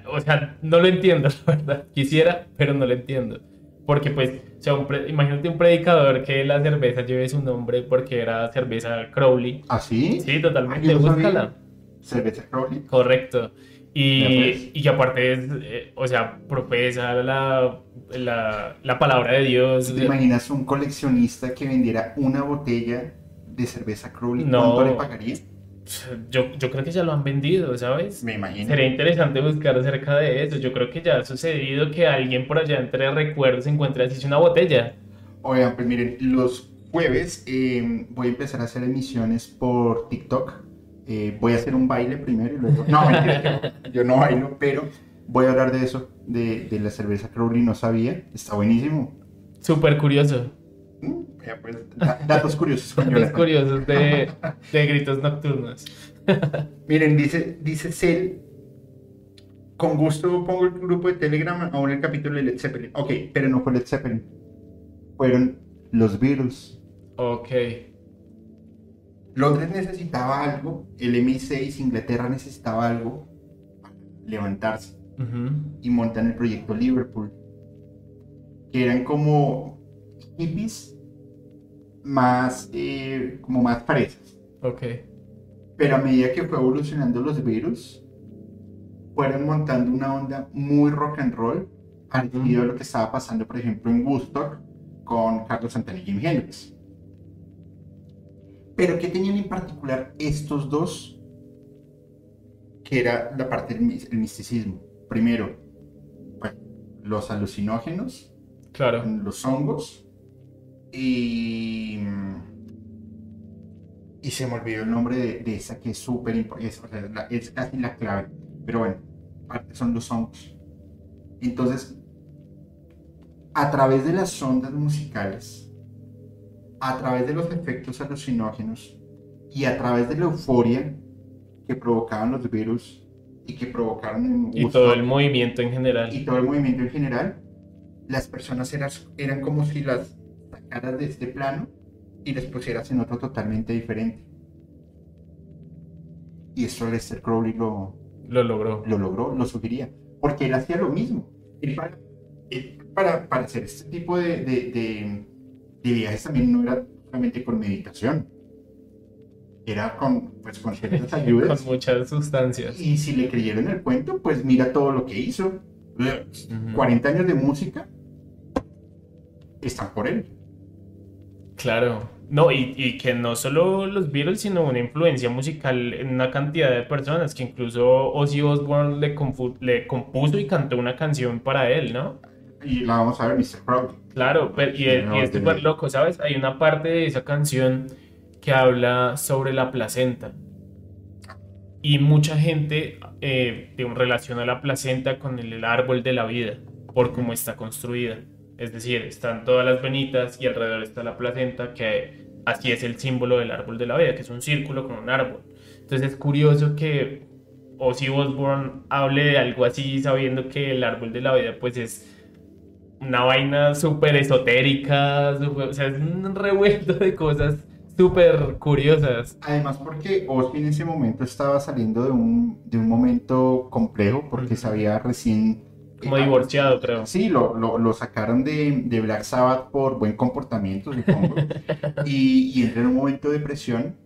o sea, no lo entiendo, [laughs] la verdad. Quisiera, pero no lo entiendo. Porque, pues, o sea, un pre- imagínate un predicador que la cerveza lleve su nombre porque era cerveza Crowley. ¿Así? Sí, totalmente, Ah, yo no sabía. búscala. Cerveza Crowley. Correcto. Y, pues. y que aparte es, eh, o sea, profesa la, la, la palabra de Dios. ¿Te imaginas un coleccionista que vendiera una botella de cerveza Crowley? No. ¿Cuánto le pagaría? Yo, yo creo que ya lo han vendido, ¿sabes? Me imagino. Sería interesante buscar acerca de eso. Yo creo que ya ha sucedido que alguien por allá entre recuerdos encuentre así una botella. Oigan, pues miren, los jueves eh, voy a empezar a hacer emisiones por TikTok. Eh, voy a hacer un baile primero y luego... No, mentira, yo, yo no bailo, pero voy a hablar de eso, de, de la cerveza Crowley, no sabía. Está buenísimo. Súper curioso. Mm, ya, pues, da- datos curiosos. Datos curiosos de, [laughs] de gritos nocturnos. [laughs] Miren, dice, dice Cel, con gusto pongo el grupo de Telegram aún el capítulo de Led Zeppelin. Ok, pero no fue Led Zeppelin. Fueron los Beatles. Ok. Londres necesitaba algo, el MI6, Inglaterra necesitaba algo para levantarse y montan el proyecto Liverpool, que eran como hippies más, eh, como más fresas. Ok. Pero a medida que fue evolucionando los virus, fueron montando una onda muy rock and roll, parecido a lo que estaba pasando, por ejemplo, en Woodstock con Carlos Santana y Jimi Hendrix. Pero ¿qué tenían en particular estos dos? Que era la parte del mis- el misticismo. Primero, bueno, los alucinógenos, Claro. los hongos y y se me olvidó el nombre de, de esa que es súper importante es, casi la clave pero bueno son los hongos entonces a través de las ondas musicales a través de los efectos alucinógenos y a través de la euforia que provocaban los virus y que provocaron Y todo el movimiento en general. y todo el movimiento en general, las personas eran, eran como si las sacaras de este plano y las pusieras en otro totalmente diferente. Y esto Lester Crowley lo, Lo logró. lo logró, lo sugería, porque él hacía lo mismo. Él para, él para, para hacer este tipo de, de, de- de viajes también no era solamente con meditación, era con, pues, con ciertas [laughs] ayudas. Con muchas sustancias. Y si le creyeron el cuento, pues mira todo lo que hizo. Ujú. 40 años de música están por él. Claro. No, y, y que no solo los Beatles, sino una influencia musical en una cantidad de personas, que incluso Ozzy Osbourne le, le compuso y cantó una canción para él, ¿no? Y la vamos a ver, Mr. Crowley. Claro, pero, y, es, no, súper loco, ¿sabes? Hay una parte de esa canción que habla sobre la placenta. Y mucha gente eh, relaciona la placenta con el, el árbol de la vida, por cómo está construida. Es decir, están todas las venitas y alrededor está la placenta, que así es el símbolo del árbol de la vida, que es un círculo con un árbol. Entonces es curioso que Ozzy Osbourne hable de algo así, sabiendo que el árbol de la vida, pues es una vaina súper esotérica, súper- o sea, es un revuelto de cosas súper curiosas. Además, porque Ozzy en ese momento estaba saliendo de un, de un momento complejo, porque se había recién. Como eh, divorciado, creo. Sí, lo, lo, lo sacaron de, de Black Sabbath por buen comportamiento, supongo. [laughs] y, y entró en un momento de depresión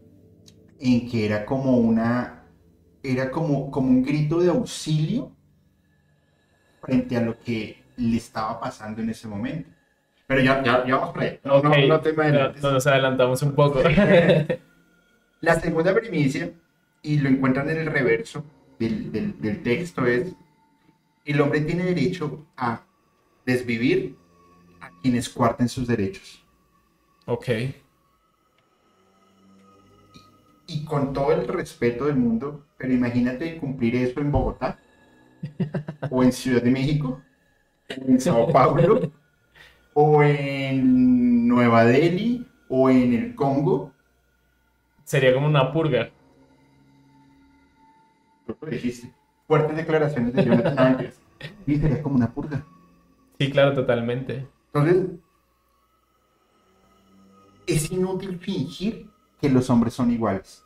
en que era como una. Era como, como un grito de auxilio frente a lo que le estaba pasando en ese momento. Pero ya, ya, ya vamos para allá. No, no, no te no, nos adelantamos un poco. [laughs] La segunda primicia, y lo encuentran en el reverso del, del- del texto, es, el hombre tiene derecho a desvivir a quienes cuarten sus derechos. ok, Y con todo el respeto del mundo, pero imagínate cumplir eso en Bogotá, [laughs] o en Ciudad de México, en Sao Paulo, o en Nueva Delhi, o en el Congo. sería como una purga. Tú lo dijiste. Fuertes declaraciones de Jonathan Ángeles. Y sería como una purga. Sí, claro, totalmente. Entonces, es inútil fingir que los hombres son iguales.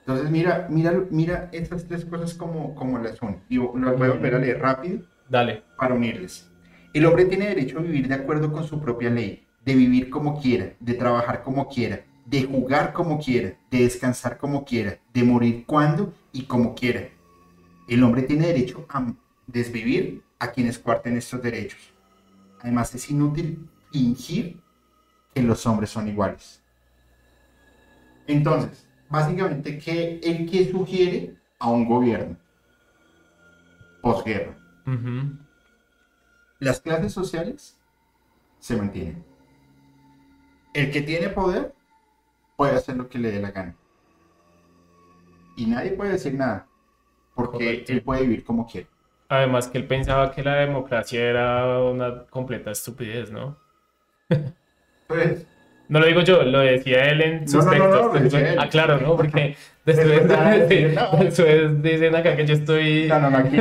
Entonces, mira, mira, mira estas tres cosas como, como las son. Y las voy a volver a leer rápido Dale. para unirles. El hombre tiene derecho a vivir de acuerdo con su propia ley, de vivir como quiera, de trabajar como quiera, de jugar como quiera, de descansar como quiera, de morir cuando y como quiera. El hombre tiene derecho a desvivir a quienes cuarten estos derechos. Además, es inútil fingir que los hombres son iguales. Entonces, básicamente, ¿qué, ¿el que sugiere a un gobierno? Posguerra. Ujú. Las clases sociales se mantienen. El que tiene poder puede hacer lo que le dé la gana. Y nadie puede decir nada, porque Correcto. él puede vivir como quiere. Además que él pensaba que la democracia era una completa estupidez, ¿no? Entonces, No lo digo yo, lo decía él en sus No, no, no, textos. no, decía él. Ah, claro, ¿no? Porque Es [laughs] después, no. después dicen acá que yo estoy... no, no, no, aquí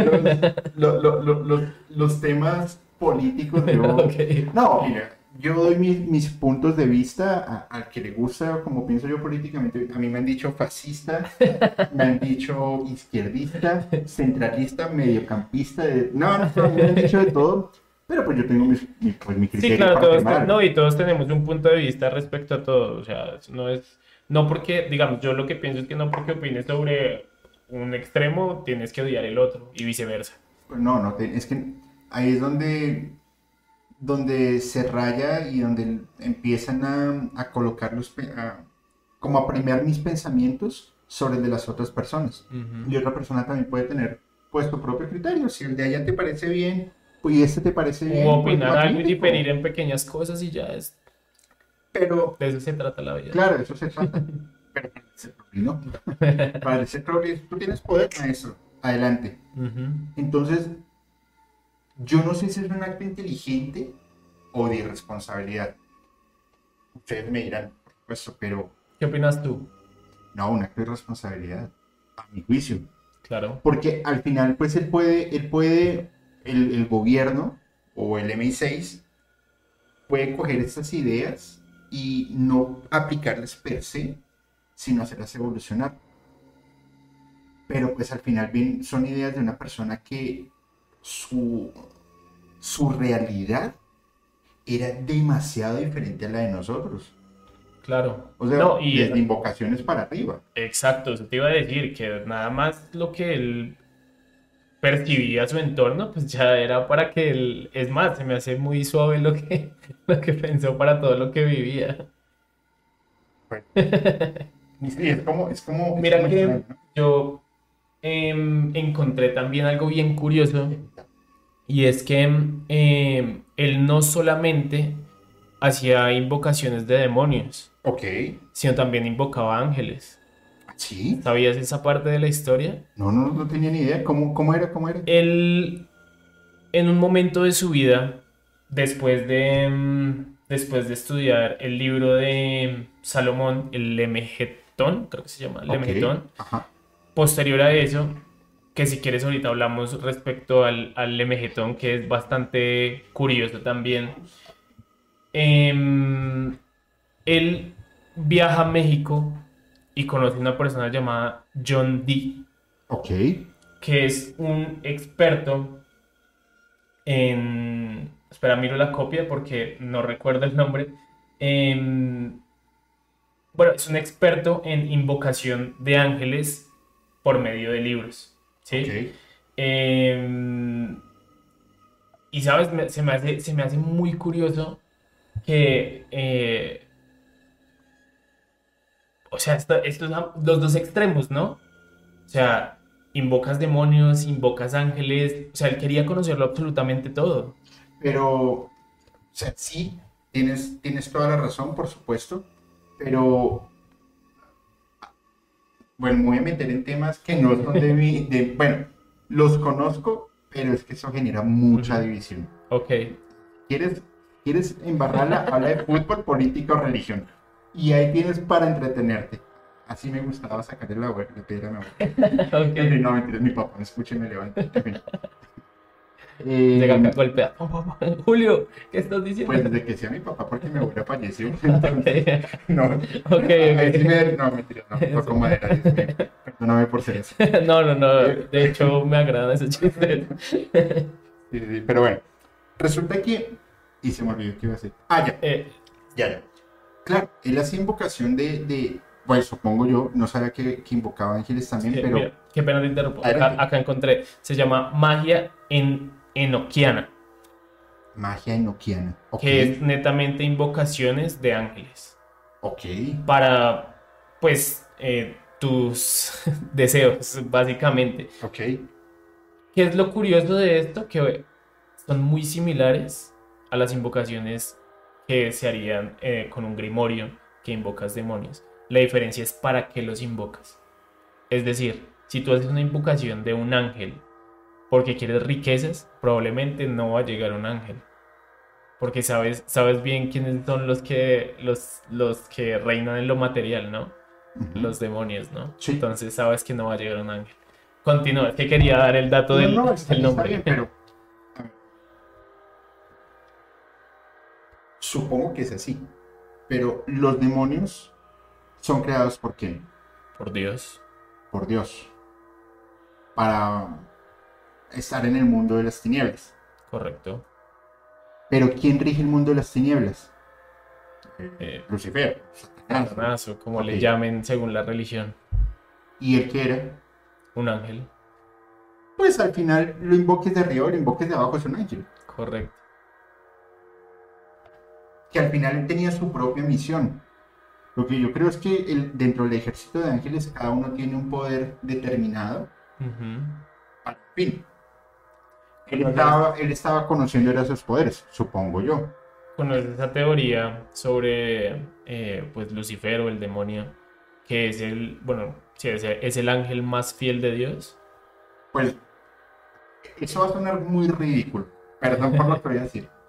los, lo- lo- lo- los- temas políticos de hoy- [laughs] Ok. No, mira, yo doy mis, mis puntos de vista a- al que le gusta, como pienso yo políticamente. A mí me han dicho fascista, [laughs] me han dicho izquierdista, centralista, mediocampista. de- No, no, no, me han dicho de todo. Pero pues yo tengo mis- mi, pues, mi criterio Sí, claro, para todos, no, y todos tenemos un punto de vista respecto a todo. O sea, no es, no porque, digamos, yo lo que pienso es que no porque opines sobre un extremo tienes que odiar el otro y viceversa. No, no, es que ahí es donde, donde se raya y donde empiezan a, a colocar los, a- como a premiar mis pensamientos sobre el de las otras personas. Y otra persona también puede tener pues tu propio criterio. Si el de allá te parece bien, y este te parece bien. O pues, opinar algo y diferir en pequeñas cosas y ya es, Pero, de eso se trata la vida. claro, eso se trata. Pero no. [laughs] Para Crowley, tú tienes poder, maestro. Adelante. Entonces, yo no sé si es un acto inteligente o de irresponsabilidad. Ustedes me dirán, por supuesto, pero ¿Qué opinas tú? no, un acto de irresponsabilidad, a mi juicio. Claro. Porque al final, pues él puede, él puede, el, el gobierno o el MI6 puede coger estas ideas y no aplicarlas per se, sino hacerlas evolucionar. Pero pues al final bien, son ideas de una persona que su, su realidad era demasiado diferente a la de nosotros. Claro. O sea, no, y desde invocaciones para arriba. Exacto, eso te iba a decir, que nada más lo que él percibía su entorno, pues ya era para que él, es más, se me hace muy suave lo que, [laughs] lo que pensó para todo lo que vivía. Sí, es como, es como, es Mira que yo em, encontré también algo bien curioso y es que em, él no solamente hacía invocaciones de demonios, Ok. sino también invocaba ángeles. ¿Sí? ¿Sabías esa parte de la historia? No, no, no tenía ni idea. ¿Cómo, cómo era? ¿Cómo era? Él, en un momento de su vida, después de, mm, después de estudiar el libro de Salomón, el Lemegetón, creo que se llama. Lemegetón, Ajá. posterior a eso, que si quieres ahorita hablamos respecto al, al Lemegetón, que es bastante curioso también. Em, él viaja a México y conoce a una persona llamada John Dee Ok. que es un experto en... Espera, miro la copia porque no recuerdo el nombre. En- Bueno, es un experto en invocación de ángeles por medio de libros. ¿sí? Ok. Em, y sabes, se me hace, se me hace muy curioso que, eh, o sea, esto- estos son los dos extremos, ¿no? O sea, invocas demonios, invocas ángeles, o sea, él quería conocerlo absolutamente todo. Pero, o sea, sí, tienes, tienes toda la razón, por supuesto, pero, bueno, me voy a meter en temas que no son de mi, de, bueno, los conozco, pero es que eso genera mucha división. Ok, ¿Quieres, quieres embarrarla? Habla de fútbol, política o religión. Y ahí tienes para entretenerte. Así me gustaba sacarle la, la piedra a mi abuela. [laughs] ok. En fin, no, mentiras, mi papá, levanta. En fin. Llega Eh, acá golpea. [laughs] Julio, ¿qué estás diciendo? Pues desde que sea mi papá, porque mi abuela falleció. [laughs] Entonces, Ok, no. ok. Ahí sí me- no, mentira, no. Toco madera. Perdóname por ser eso. No, no, no. De hecho, me agradan esos chistes. Sí, sí, Pero bueno, resulta que. Y se me olvidó que iba a decir. Ah, ya, Eh, ya, ya. Claro, él hacía invocación de. de bueno, supongo yo, no sabía que, que invocaba ángeles también, pero. mira, qué pena te interrumpo. Acá, Adelante. acá encontré. Se llama magia en enoquiana, Magia enoquiana. Ok. que es netamente invocaciones de ángeles. Ok. Para, pues, eh, tus [laughs] deseos, básicamente. Ok. ¿Qué es lo curioso de esto? Que son muy similares a las invocaciones que se harían eh, con un grimorio que invocas demonios. La diferencia es para qué los invocas. Es decir, si tú haces una invocación de un ángel porque quieres riquezas, probablemente no va a llegar un ángel. Porque sabes, sabes bien quiénes son los que, los, los que reinan en lo material, ¿no? Los demonios, ¿no? Sí. Entonces sabes que no va a llegar un ángel. Continúa, es que quería dar el dato No, del, no, [laughs] está, del está nombre. bien, pero. a ver. Supongo que es así. Pero los demonios son creados por quién? Por Dios. Por Dios. Para estar en el mundo de las tinieblas. Correcto. Pero ¿quién rige el mundo de las tinieblas? Eh, Lucifer. Satanás, o como le llamen según la religión. ¿Y el que era? Un ángel. Pues al final lo invoques de arriba o lo invoques de abajo es un ángel. Correcto. Que al final él tenía su propia misión. Lo que yo creo es que el- dentro del ejército de ángeles cada uno tiene un poder determinado al fin. Él estaba, él estaba conociendo era sus poderes, supongo yo. ¿Conoces esa teoría sobre eh, pues Lucifer o el demonio? Que es el, bueno, sí, es, es el ángel más fiel de Dios. Pues eso va a sonar muy ridículo. Perdón por lo que voy a decir. [laughs]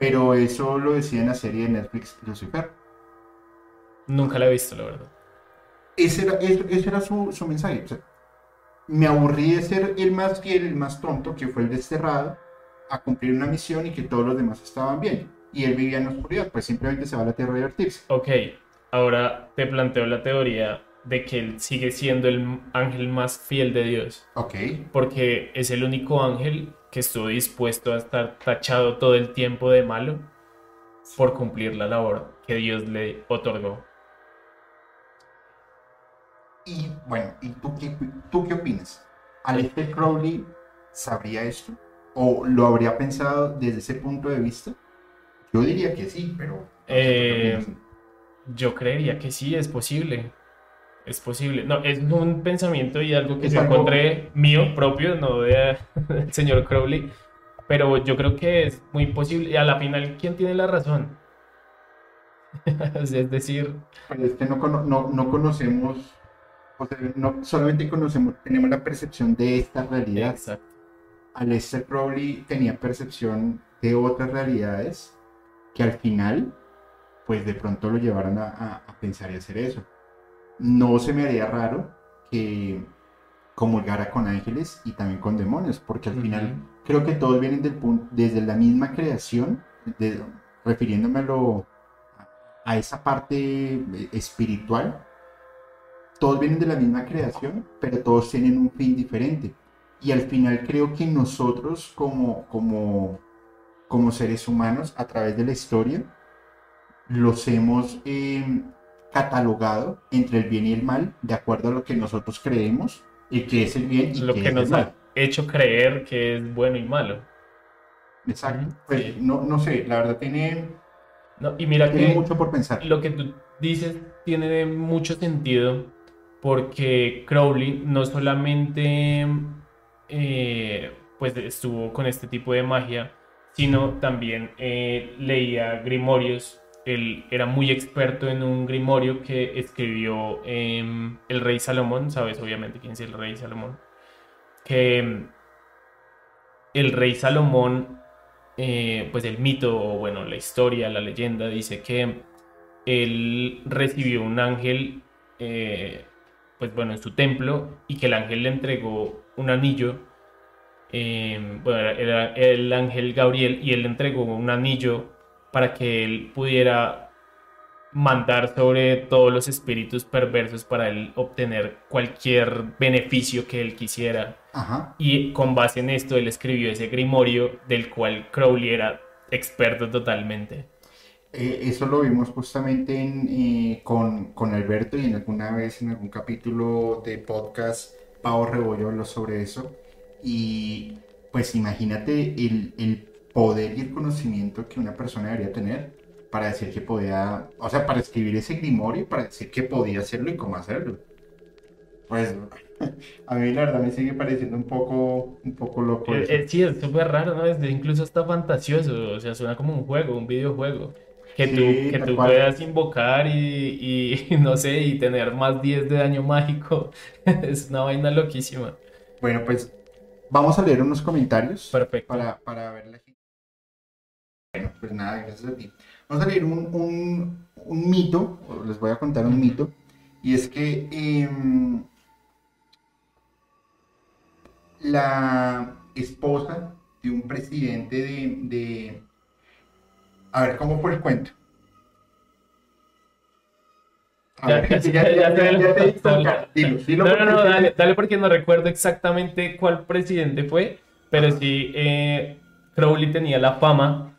Pero eso lo decía en la serie de Netflix Lucifer. Nunca la he visto, la verdad. Ese era, ese, ese era su, su mensaje. o sea, me aburrí de ser el más fiel, el más tonto, que fue el desterrado, a cumplir una misión y que todos los demás estaban bien. Y él vivía en la oscuridad, pues simplemente se va a la tierra a divertirse. Ok, ahora te planteo la teoría de que él sigue siendo el ángel más fiel de Dios. Ok. Porque es el único ángel que estuvo dispuesto a estar tachado todo el tiempo de malo por cumplir la labor que Dios le otorgó. Y bueno, ¿y tú qué, tú qué opinas? ¿Aleister Crowley sabría esto? ¿O lo habría pensado desde ese punto de vista? Yo diría que sí, pero... no sé, ¿tú qué Eh? Yo creería que sí, es posible. Es posible. No, es un pensamiento y algo que Es yo algo- encontré mío propio, no de, [laughs] señor Crowley. Pero yo creo que es muy posible. Y a la final, ¿quién tiene la razón? [laughs] es decir, Pues es que no, no, no conocemos, o sea, no solamente conocemos, tenemos la percepción de esta realidad. exacto. Aleister Crowley tenía percepción de otras realidades que al final, pues de pronto lo llevaron a, a- a pensar y hacer eso. No se me haría raro que comulgara con ángeles y también con demonios, porque al final creo que todos vienen del punto, desde la misma creación, de- refiriéndome a, lo- a esa parte eh, espiritual, todos vienen de la misma creación, pero todos tienen un fin diferente. Y al final creo que nosotros como, como, como seres humanos, a través de la historia, los hemos eh, catalogado entre el bien y el mal, de acuerdo a lo que nosotros creemos, y que es el bien y Lo que que es nos el mal. ha hecho creer que es bueno y malo. Exacto. Pues, sí. no, no sé, la verdad tiene, No, y mira tiene que mucho por pensar. lo que tú dices tiene mucho sentido porque Crowley no solamente eh, pues estuvo con este tipo de magia, sino también eh, leía grimorios. Él era muy experto en un grimorio que escribió em, el rey Salomón, sabes obviamente quién es el rey Salomón, que em, el rey Salomón, eh, pues el mito, o bueno, la historia, la leyenda dice que él recibió un ángel, eh, pues bueno, en su templo y que el ángel le entregó un anillo. eh, bueno, era el ángel Gabriel y él le entregó un anillo para que él pudiera mandar sobre todos los espíritus perversos para él obtener cualquier beneficio que él quisiera. Ajá. Y con base en esto, él escribió ese grimorio del cual Crowley era experto totalmente. Eh, eso lo vimos justamente en, eh, con, con Alberto y en alguna vez en algún capítulo de podcast, Pau Rebollo habló sobre eso. Y pues imagínate el, el poder y el conocimiento que una persona debería tener para decir que podía, o sea, para escribir ese grimorio, para decir que podía hacerlo y cómo hacerlo. Pues [laughs] a mí la verdad me sigue pareciendo un poco, un poco loco Eh, eh, sí, es súper raro, ¿no? Es incluso está fantasioso, o sea, suena como un juego, un videojuego. Que tú, que tú puedas invocar y, y, [laughs] no sé, y tener más 10 de daño mágico. [laughs] Es una vaina loquísima. Bueno, pues vamos a leer unos comentarios. Perfecto. para, para ver la pues nada, gracias a ti. Vamos a leer un, un, mito, les voy a contar un mito, y es que em, la esposa de un presidente de, de... A ver, ¿cómo fue el cuento? Ya, ver, No, no, no, dale, dale porque no recuerdo exactamente cuál presidente fue, pero sí, eh, Crowley tenía la fama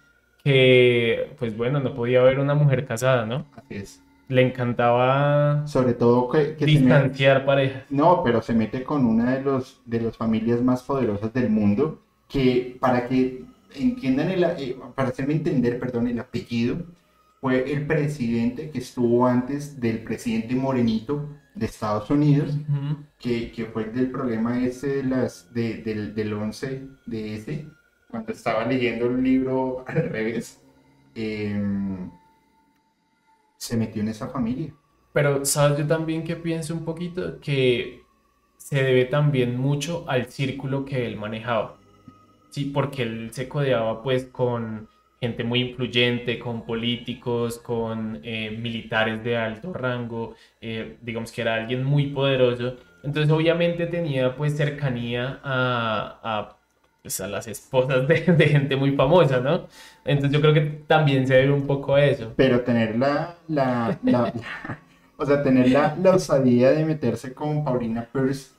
que, pues bueno, no podía haber una mujer casada, ¿no? Así es. Le encantaba Sobre todo que, que se mete, distanciar parejas. no, pero se mete con una de los de las familias más poderosas del mundo que para que entiendan el, eh, para hacerme entender, perdón, el apellido fue el presidente que estuvo antes del presidente Morenito de Estados Unidos que, que fue el del problema ese de las, de- del, del 11 de ese, cuando estaba leyendo el libro [laughs] al revés, em, se metió en esa familia. Pero, ¿sabes? Yo también que pienso un poquito que se debe también mucho al círculo que él manejaba. Sí, porque él se codeaba pues con gente muy influyente, con políticos, con eh, militares de alto rango, eh, digamos que era alguien muy poderoso. Entonces obviamente tenía pues cercanía a, a, pues, a las esposas de, de gente muy famosa, ¿no? Entonces yo creo que también se debe un poco a eso. Pero tener la, la, la- la- o sea, tener la, la osadía de meterse con Paulina Pierce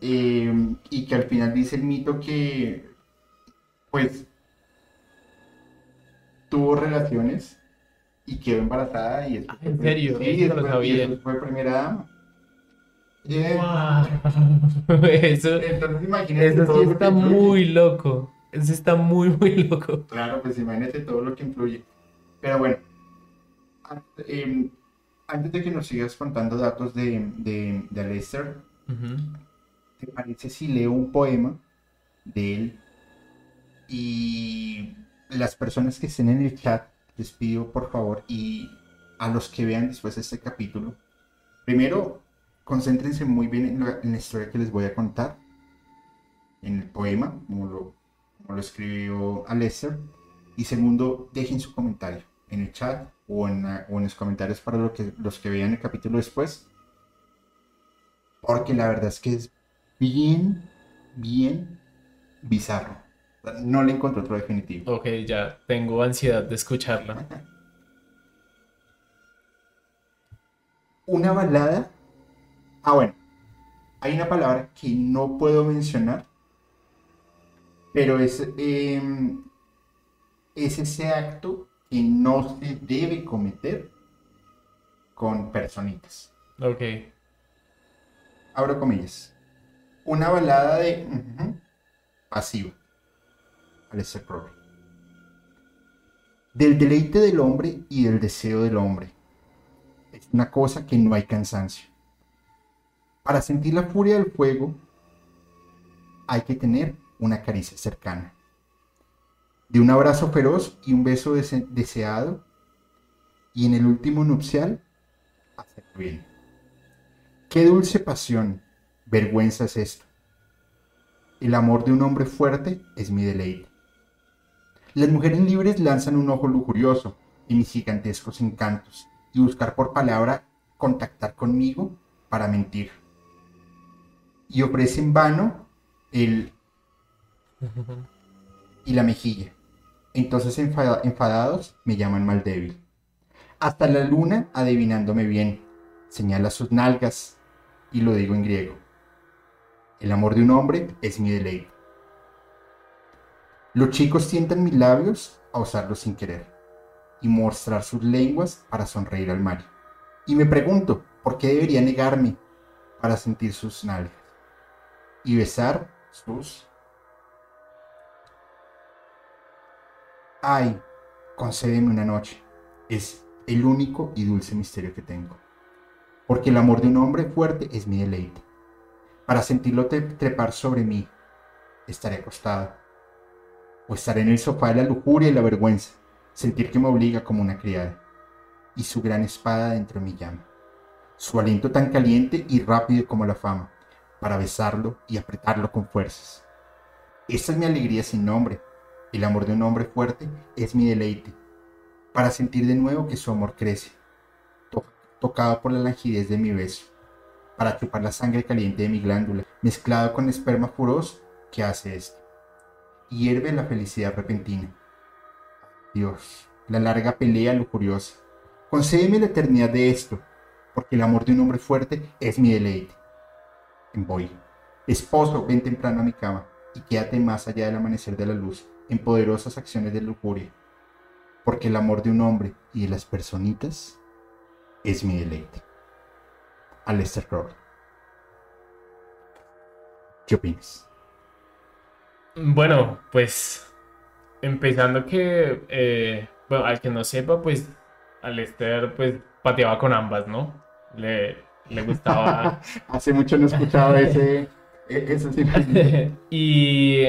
em, y que al final dice el mito que, pues, tuvo relaciones y quedó embarazada y después Ah, ¿en fue- serio? Sí, Eso no lo y sabía. fue primera dama. Eh. [laughs] Eso, Entonces imagínate eso sí está muy loco. Eso está muy, muy loco. Claro, pues imagínate todo lo que influye. Pero bueno, em, antes de que nos sigas contando datos de, de, de Aleister, Ujú. ¿te parece si leo un poema de él? Y las personas que estén en el chat, les pido por favor, y a los que vean después este capítulo, primero, concéntrense muy bien en la, en la historia que les voy a contar, en el poema, como lo, como lo escribió Aleister, y segundo, dejen su comentario en el chat o en, la- o en los comentarios para lo que, los que vean el capítulo después, porque la verdad es que es bien, bien bizarro. No le encontré otro definitivo. Ok, ya tengo ansiedad de escucharla. [laughs] Una balada. Ah, bueno. Hay una palabra que no puedo mencionar, pero es, em, es ese acto que no se debe cometer con personitas. Ok. Abro comillas. Una balada de ujú, pasiva. Aleister Crowley. Del deleite del hombre y del deseo del hombre. Es una cosa que no hay cansancio. Para sentir la furia del fuego hay que tener una caricia cercana. De un abrazo feroz y un beso dese- deseado. Y en el último nupcial, hacer bien. Qué dulce pasión, vergüenza es esto. El amor de un hombre fuerte es mi deleite. Las mujeres libres lanzan un ojo lujurioso en mis gigantescos encantos y buscar por palabra contactar conmigo para mentir. Y ofrece en vano el y la mejilla. Entonces enfada- enfadados me llaman mal débil. Hasta la luna, adivinándome bien, señala sus nalgas y lo digo en griego. El amor de un hombre es mi deleite. Los chicos tientan mis labios a usarlos sin querer y mostrar sus lenguas para sonreír al mar. Y me pregunto, ¿por qué debería negarme para sentir sus nalgas y besar sus... Ay, concédeme una noche. Es el único y dulce misterio que tengo. Porque el amor de un hombre fuerte es mi deleite. Para sentirlo tre- trepar sobre mí, estaré acostado. O estaré en el sofá de la lujuria y la vergüenza, sentir que me obliga como una criada. Y su gran espada dentro de mi llama. Su aliento tan caliente y rápido como la fama, para besarlo y apretarlo con fuerzas. Esta es mi alegría sin nombre. El amor de un hombre fuerte es mi deleite. Para sentir de nuevo que su amor crece, to- tocado por la langidez de mi beso. Para chupar la sangre caliente de mi glándula, mezclado con esperma furoso que hace esto. Hierve la felicidad repentina. Dios, la larga pelea lujuriosa. Concédeme la eternidad de esto, porque el amor de un hombre fuerte es mi deleite. Voy. Esposo, ven temprano a mi cama y quédate más allá del amanecer de la luz, en poderosas acciones de lujuria, porque el amor de un hombre y de las personitas es mi deleite. Aleister Crowley. ¿Qué opinas? Bueno, pues empezando que, eh, al que no sepa, pues Aleister pues pateaba con ambas, ¿no? Le, le gustaba... [laughs] Hace mucho no he escuchado ese... e- Eso sí. [laughs] y...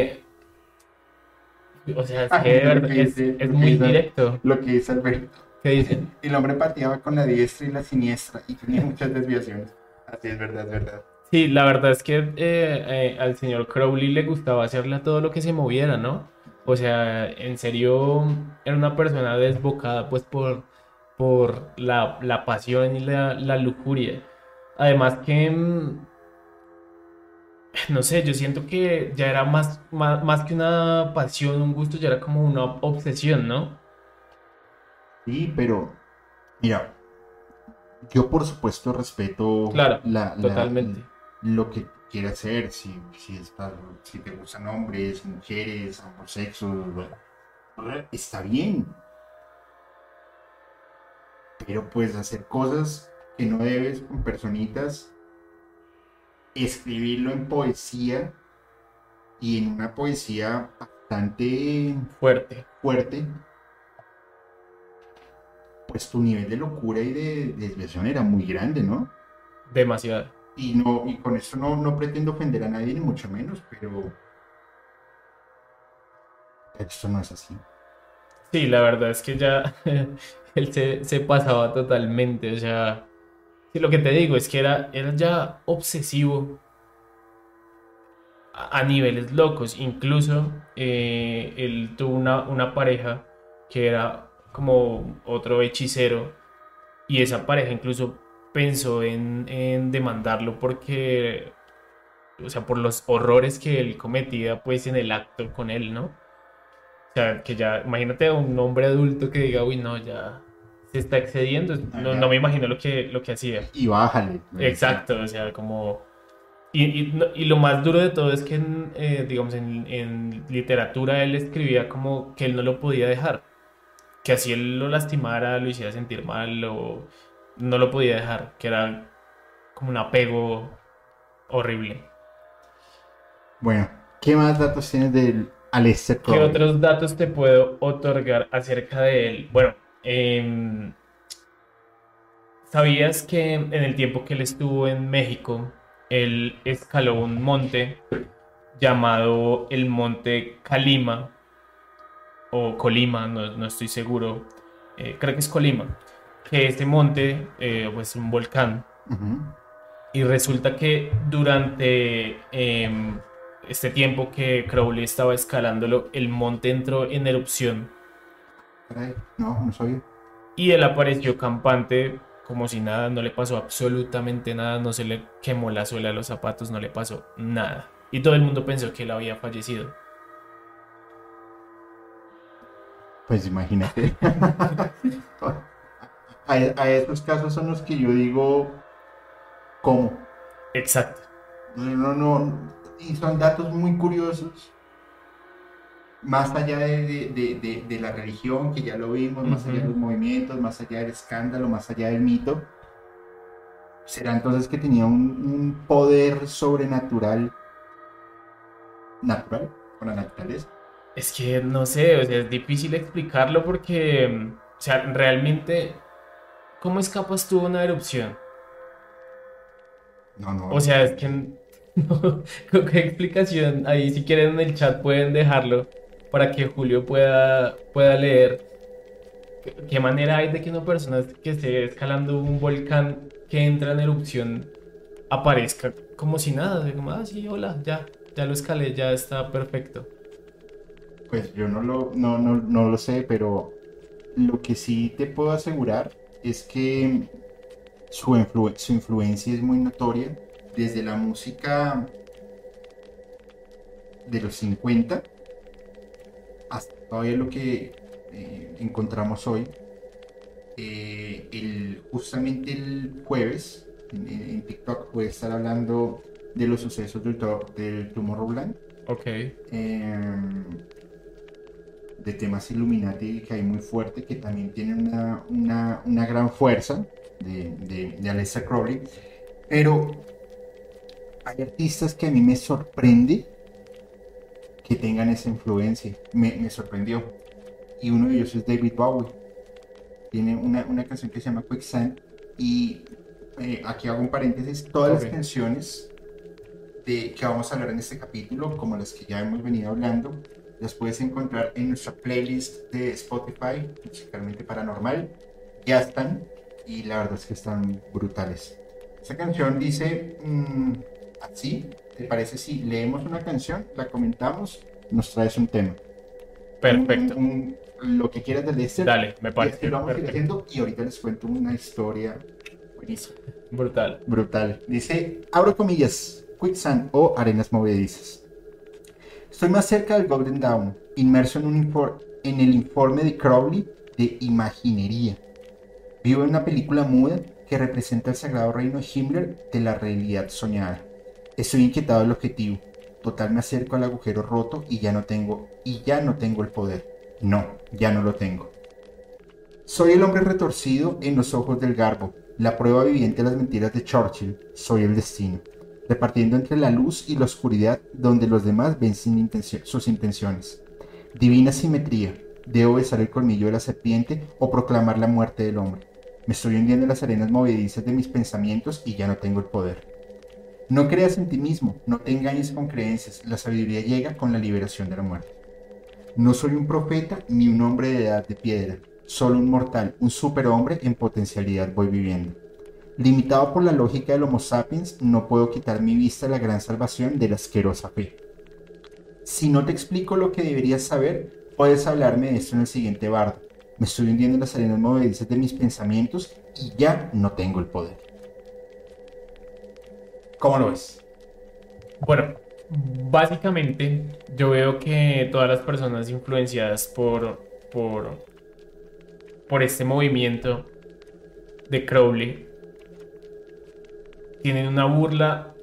O sea, es que de Lo verdad que es, dice- muy dice- directo. Lo que dice Alberto. ¿Qué dicen? El hombre pateaba con la diestra y la siniestra y tenía muchas desviaciones. Así es verdad, es verdad. Sí, la verdad es que eh, eh, al señor Crowley le gustaba hacerle a todo lo que se moviera, ¿no? O sea, en serio, era una persona desbocada pues por, por la, la pasión y la, la lujuria. Además que, mm, no sé, yo siento que ya era más, más, más que una pasión, un gusto, ya era como una obsesión, ¿no? Sí, pero mira, yo por supuesto respeto Claro, la, la- Totalmente. lo que quiere hacer, si, si, está- si te gustan hombres, mujeres, ambos sexos, está bien. Pero pues hacer cosas que no debes con personitas, escribirlo en poesía y en una poesía bastante Fuerte. fuerte, pues tu nivel de locura y de desviación era muy grande, ¿no? Demasiado. Y no, y con esto no, no pretendo ofender a nadie, ni mucho menos, pero esto no es así. Sí, la verdad es que ya [laughs] él se, se pasaba totalmente, o sea, sí, lo que te digo es que era, era ya obsesivo a, niveles locos, incluso eh, él tuvo una, una pareja que era como otro hechicero y esa pareja incluso pensó en, en demandarlo porque, o sea, por los horrores que él cometía pues en el acto con él, ¿no? O sea, que ya, imagínate a un hombre adulto que diga, uy, no, ya se está excediendo. No, no me imagino lo que, lo que hacía. Y bájale. Exacto, o sea, como... Y, y, lo más duro de todo es que, en, eh, digamos, en, en literatura él escribía como que él no lo podía dejar. Que así él lo lastimara, lo hiciera sentir mal, o no lo podía dejar. Que era como un apego horrible. Bueno, ¿qué más datos tienes del Aleister ¿Qué Crowley? otros datos te puedo otorgar acerca de él? Bueno, em, ¿sabías que en el tiempo que él estuvo en México, él escaló un monte llamado el Monte Calima o Colima, no, no estoy seguro, eh, creo que es Colima, que este monte eh, pues, es un volcán. Y resulta que durante em, este tiempo que Crowley estaba escalándolo, el monte entró en erupción No, no sabía. y él apareció campante como si nada, no le pasó absolutamente nada, no se le quemó la suela de los zapatos, no le pasó nada. Y todo el mundo pensó que él había fallecido. Pues imagínate. [laughs] a, a estos casos son los que yo digo, ¿cómo? Exacto. No, no, no. Y son datos muy curiosos. Más allá de, de- de- de- la religión, que ya lo vimos, más allá de los movimientos, más allá del escándalo, más allá del mito. ¿Será entonces que tenía un, un poder sobrenatural? ¿Natural? ¿Con la naturaleza? Es que no sé, o sea, es difícil explicarlo porque, o sea, realmente, ¿cómo escapas tú de una erupción? No, no. O sea, es que [laughs] no, ¿con ¿qué explicación? Ahí si quieren en el chat pueden dejarlo para que Julio pueda, pueda leer. ¿Qué, manera hay de que una persona que esté escalando un volcán que entra en erupción aparezca como si nada? de Como, ah, sí, hola, ya, ya lo escalé, ya está perfecto. Pues yo no lo, no, no, no lo sé, pero lo que sí te puedo asegurar es que su, influ- su influencia es muy notoria desde la música de los 50 hasta todavía lo que eh, encontramos hoy. Eh, el, justamente el jueves en, en TikTok voy a estar hablando de los sucesos del, del Tomorrowland. Ok. em, de temas Illuminati que hay muy fuerte, que también tiene una, una, una gran fuerza de, de, de Aleister Crowley. Pero hay artistas que a mí me sorprende que tengan esa influencia. Me, me sorprendió. Y uno de ellos es David Bowie. Tiene una, una canción que se llama Quicksand. Y eh, aquí hago un paréntesis. Todas las canciones de, que vamos a hablar en este capítulo, como las que ya hemos venido hablando, las puedes encontrar en nuestra playlist de Spotify, musicalmente paranormal. Ya están y la verdad es que están brutales. Esta canción dice mm, así, ¿te parece si leemos una canción, la comentamos, nos traes un tema? Perfecto. Un- un- lo que quieras de Lester. Dale, me y parece lo vamos y ahorita les cuento una historia buenísima. Brutal. Brutal. Dice, abro comillas, quicksand o arenas movedizas. Estoy más cerca del Golden Dawn, inmerso en, un en el informe de Crowley de imaginería. Vivo en una película muda que representa el sagrado reino de Himmler de la realidad soñada. Estoy inquietado del objetivo. Total me acerco al agujero roto y ya no tengo, y ya no tengo el poder. No, ya no lo tengo. Soy el hombre retorcido en los ojos del garbo, la prueba viviente de las mentiras de Churchill. Soy el destino, repartiendo entre la luz y la oscuridad donde los demás ven sin sus intenciones. Divina simetría, debo besar el colmillo de la serpiente o proclamar la muerte del hombre. Me estoy hundiendo en las arenas movedizas de mis pensamientos y ya no tengo el poder. No creas en ti mismo, no te engañes con creencias, la sabiduría llega con la liberación de la muerte. No soy un profeta ni un hombre de edad de piedra, solo un mortal, un superhombre en potencialidad voy viviendo. Limitado por la lógica del Homo sapiens, no puedo quitar mi vista a la gran salvación de la asquerosa fe. Si no te explico lo que deberías saber, puedes hablarme de esto en el siguiente bardo. Me estoy hundiendo en las arenas movedizas de mis pensamientos y ya no tengo el poder. ¿Cómo lo ves? Bueno, básicamente yo veo que todas las personas influenciadas por, por, por este movimiento de Crowley tienen una burla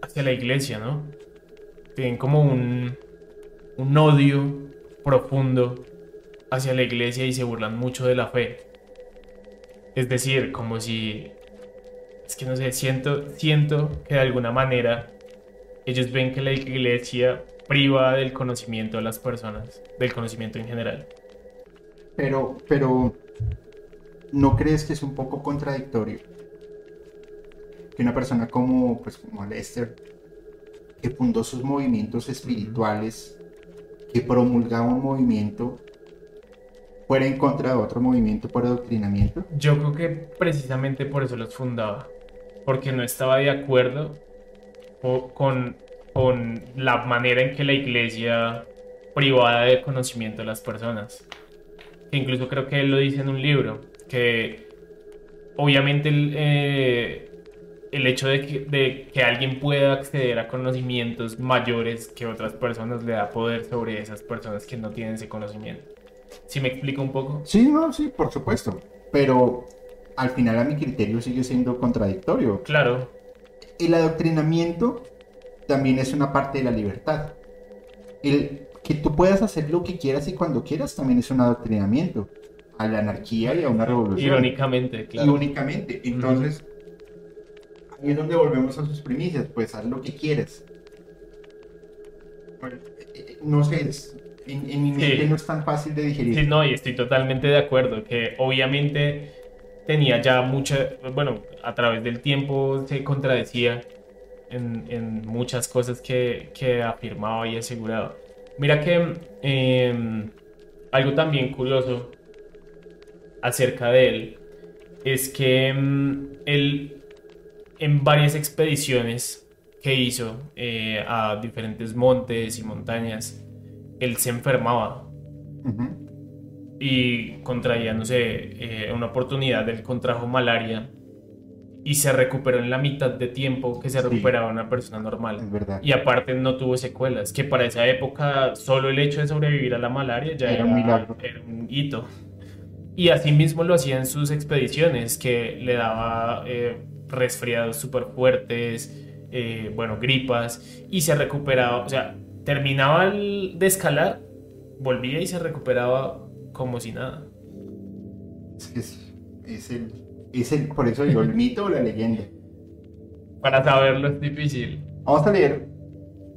hacia la iglesia, ¿no? Tienen como un, un odio profundo hacia la iglesia y se burlan mucho de la fe. Es decir, como si es que no sé, siento, siento que de alguna manera ellos ven que la iglesia priva del conocimiento a las personas, del conocimiento en general. Pero, pero, ¿no crees que es un poco contradictorio? Que una persona como, pues, como Lester, que fundó sus movimientos espirituales, que promulgaba un movimiento, fuera en contra de otro movimiento por adoctrinamiento. Yo creo que precisamente por eso los fundaba, porque no estaba de acuerdo con, con la manera en que la iglesia privaba de conocimiento a las personas. Que incluso creo que él lo dice en un libro, que obviamente el, eh, el hecho de que, de que alguien pueda acceder a conocimientos mayores que otras personas le da poder sobre esas personas que no tienen ese conocimiento. ¿Sí me explico un poco? Sí, no, sí, por supuesto. Pero al final a mi criterio sigue siendo contradictorio. Claro, El adoctrinamiento también es una parte de la libertad. El que tú puedas hacer lo que quieras y cuando quieras también es un adoctrinamiento a la anarquía y a una revolución. irónicamente, claro. únicamente. Entonces, ahí es donde volvemos a sus primicias, pues haz lo que quieres. Bueno, eh, No sé, es- en, en mi Sí. mente no es tan fácil de digerir. Sí, no, y estoy totalmente de acuerdo, que obviamente tenía ya mucha, bueno, a través del tiempo se contradecía en, en muchas cosas que, que afirmaba y aseguraba. Mira que em, algo también curioso acerca de él es que em, él en varias expediciones que hizo eh, a diferentes montes y montañas, él se enfermaba Ujú. Y contraía, no sé, eh, una oportunidad, él contrajo malaria y se recuperó en la mitad de tiempo que se Sí. recuperaba una persona normal. Es verdad. Y aparte no tuvo secuelas, que para esa época solo el hecho de sobrevivir a la malaria ya Era era, un era un hito. Y asimismo lo hacía en sus expediciones, que le daba eh, resfriados súper fuertes, eh, bueno, gripas, y se recuperaba, o sea, terminaba el- de escalar, volvía y se recuperaba como si nada. Es, es- es el, es el, por eso digo, el [laughs] mito o la leyenda. Para saberlo es difícil. Vamos a leer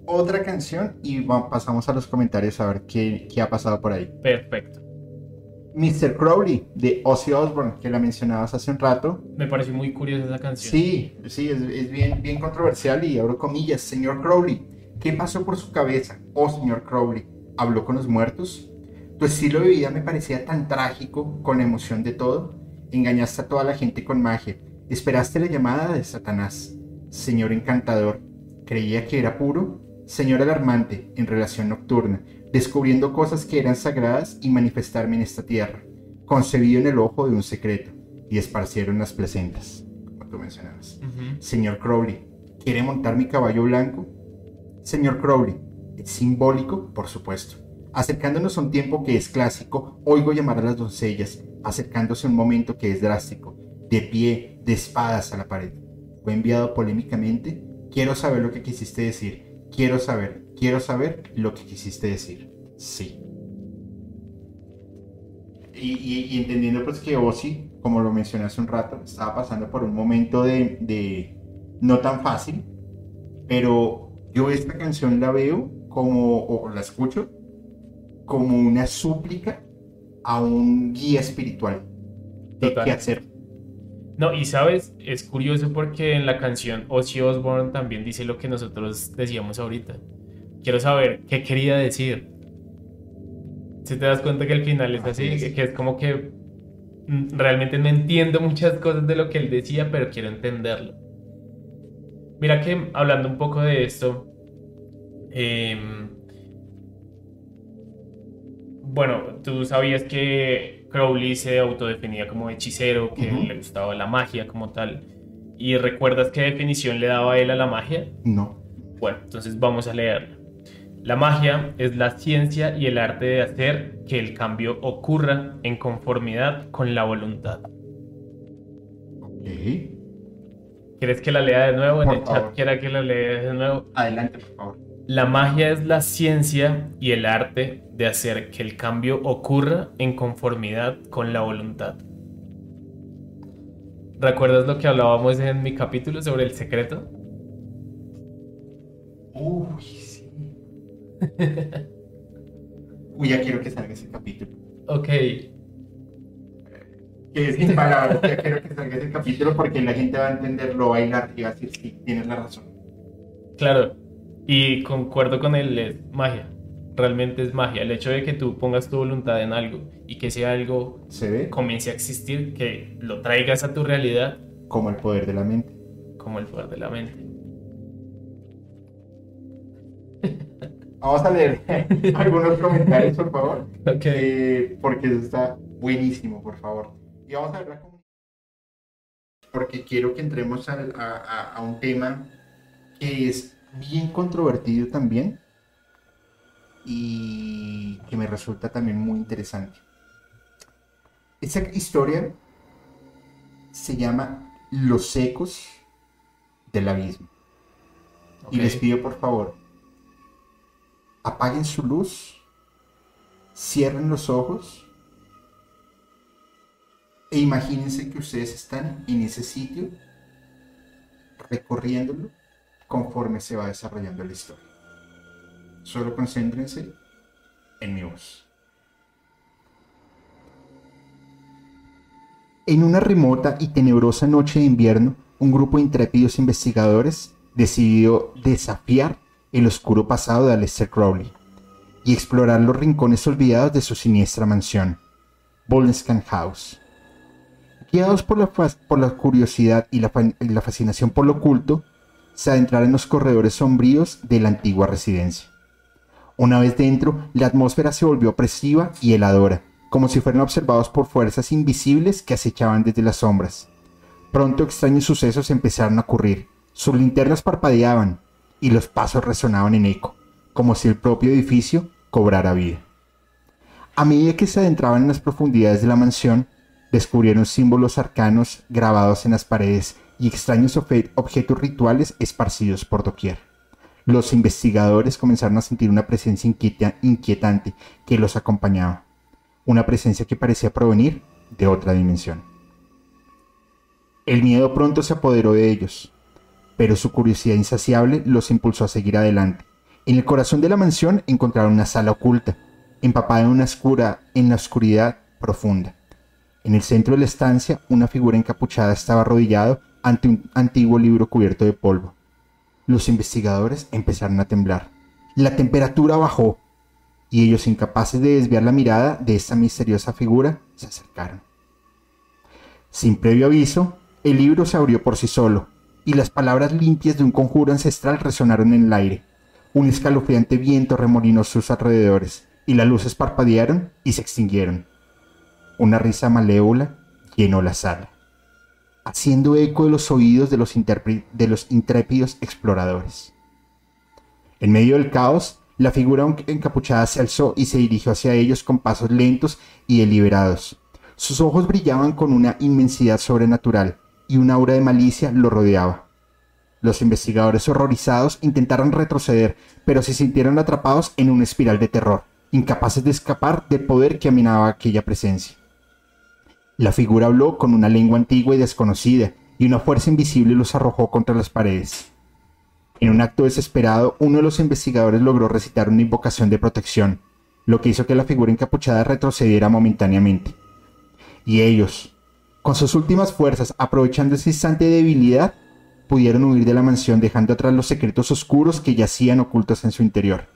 otra canción y pasamos a los comentarios a ver qué, qué ha pasado por ahí. Perfecto. Mr. Crowley de Ozzy Osbourne, que la mencionabas hace un rato. Me pareció muy curiosa esa canción. Sí, sí, es, es bien, bien controversial y abro comillas. Señor Crowley, ¿qué pasó por su cabeza? Oh, señor Crowley, ¿habló con los muertos? Tu estilo de vida me parecía tan trágico con la emoción de todo. Engañaste a toda la gente con magia. Esperaste la llamada de Satanás. Señor encantador, creía que era puro. Señor alarmante en relación nocturna, descubriendo cosas que eran sagradas y manifestarme en esta tierra, concebido en el ojo de un secreto, y esparcieron las placentas, como tú mencionabas. Señor Crowley, ¿quiere montar mi caballo blanco? Señor Crowley, es simbólico, por supuesto. Acercándonos a un tiempo que es clásico, oigo llamar a las doncellas, acercándose a un momento que es drástico, de pie, de espadas a la pared. Fue enviado polémicamente. Quiero saber lo que quisiste decir. Quiero saber, quiero saber lo que quisiste decir. Sí. Y, entendiendo pues que Ozzy, como lo mencioné hace un rato, estaba pasando por un momento de no tan fácil, pero yo esta canción la veo como, o la escucho, como una súplica a un guía espiritual de Total. qué hacer. No, y sabes, es curioso porque en la canción Ozzy Osbourne también dice lo que nosotros decíamos ahorita. Quiero saber qué quería decir. Si te das cuenta que al final es así, Así es. que es como que mm, realmente no entiendo muchas cosas de lo que él decía, pero quiero entenderlo. Mira que hablando un poco de esto, em, bueno, tú sabías que Crowley se autodefinía como hechicero, que le gustaba la magia como tal. ¿Y recuerdas qué definición le daba él a la magia? No. Bueno, entonces vamos a leerla. La magia es la ciencia y el arte de hacer que el cambio ocurra en conformidad con la voluntad. Ok. ¿Quieres que la lea de nuevo? En el chat quiera que la lea de nuevo. Adelante, por favor. La magia es la ciencia y el arte de hacer que el cambio ocurra en conformidad con la voluntad. ¿Recuerdas lo que hablábamos en mi capítulo sobre el secreto? Uy, sí. [laughs] Uy, ya quiero que salga ese capítulo. Ok, Que sin palabras, ya quiero que salga ese capítulo porque la gente va a entenderlo, va a bailar y va a decir, sí, tienes la razón. claro. Y concuerdo con él, es magia. Realmente es magia. El hecho de que tú pongas tu voluntad en algo y que ese algo Se ve comience a existir, que lo traigas a tu realidad como el poder de la mente. como el poder de la mente. Vamos a leer [laughs] algunos comentarios, por favor. Eh, porque eso está buenísimo, por favor. Y vamos a ver la. Porque quiero que entremos al- a, a- a un tema que es bien controvertido también y que me resulta también muy interesante. Esa historia se llama Los ecos del abismo. Y les pido por favor, apaguen su luz, cierren los ojos e imagínense que ustedes están en ese sitio recorriéndolo conforme se va desarrollando la historia. Solo concéntrense en mi voz. En una remota y tenebrosa noche de invierno, un grupo de intrépidos investigadores decidió desafiar el oscuro pasado de Aleister Crowley y explorar los rincones olvidados de su siniestra mansión, Boleskine House. Guiados por la, curiosidad y la, la fascinación por lo oculto, se adentraron en los corredores sombríos de la antigua residencia. Una vez dentro, la atmósfera se volvió opresiva y heladora, como si fueran observados por fuerzas invisibles que acechaban desde las sombras. Pronto extraños sucesos empezaron a ocurrir. Sus linternas parpadeaban y los pasos resonaban en eco, como si el propio edificio cobrara vida. A medida que se adentraban en las profundidades de la mansión, descubrieron símbolos arcanos grabados en las paredes y extraños objetos rituales esparcidos por doquier. Los investigadores comenzaron a sentir una presencia inquietante que los acompañaba, una presencia que parecía provenir de otra dimensión. El miedo pronto se apoderó de ellos, pero su curiosidad insaciable los impulsó a seguir adelante. En el corazón de la mansión encontraron una sala oculta, empapada en una oscura, en la oscuridad profunda. En el centro de la estancia, una figura encapuchada estaba arrodillado ante un antiguo libro cubierto de polvo. Los investigadores empezaron a temblar. La temperatura bajó y ellos, incapaces de desviar la mirada de esta misteriosa figura, se acercaron. Sin previo aviso, el libro se abrió por sí solo y las palabras limpias de un conjuro ancestral resonaron en el aire. Un escalofriante viento remolinó sus alrededores y las luces parpadearon y se extinguieron. Una risa malévola llenó la sala, haciendo eco de los oídos de los, intrépidos exploradores. En medio del caos, la figura encapuchada se alzó y se dirigió hacia ellos con pasos lentos y deliberados. Sus ojos brillaban con una inmensidad sobrenatural y una aura de malicia lo rodeaba. Los investigadores horrorizados intentaron retroceder, pero se sintieron atrapados en una espiral de terror, incapaces de escapar del poder que aminaba aquella presencia. La figura habló con una lengua antigua y desconocida, y una fuerza invisible los arrojó contra las paredes. En un acto desesperado, uno de los investigadores logró recitar una invocación de protección, lo que hizo que la figura encapuchada retrocediera momentáneamente. Y ellos, con sus últimas fuerzas, aprovechando ese instante de debilidad, pudieron huir de la mansión dejando atrás los secretos oscuros que yacían ocultos en su interior.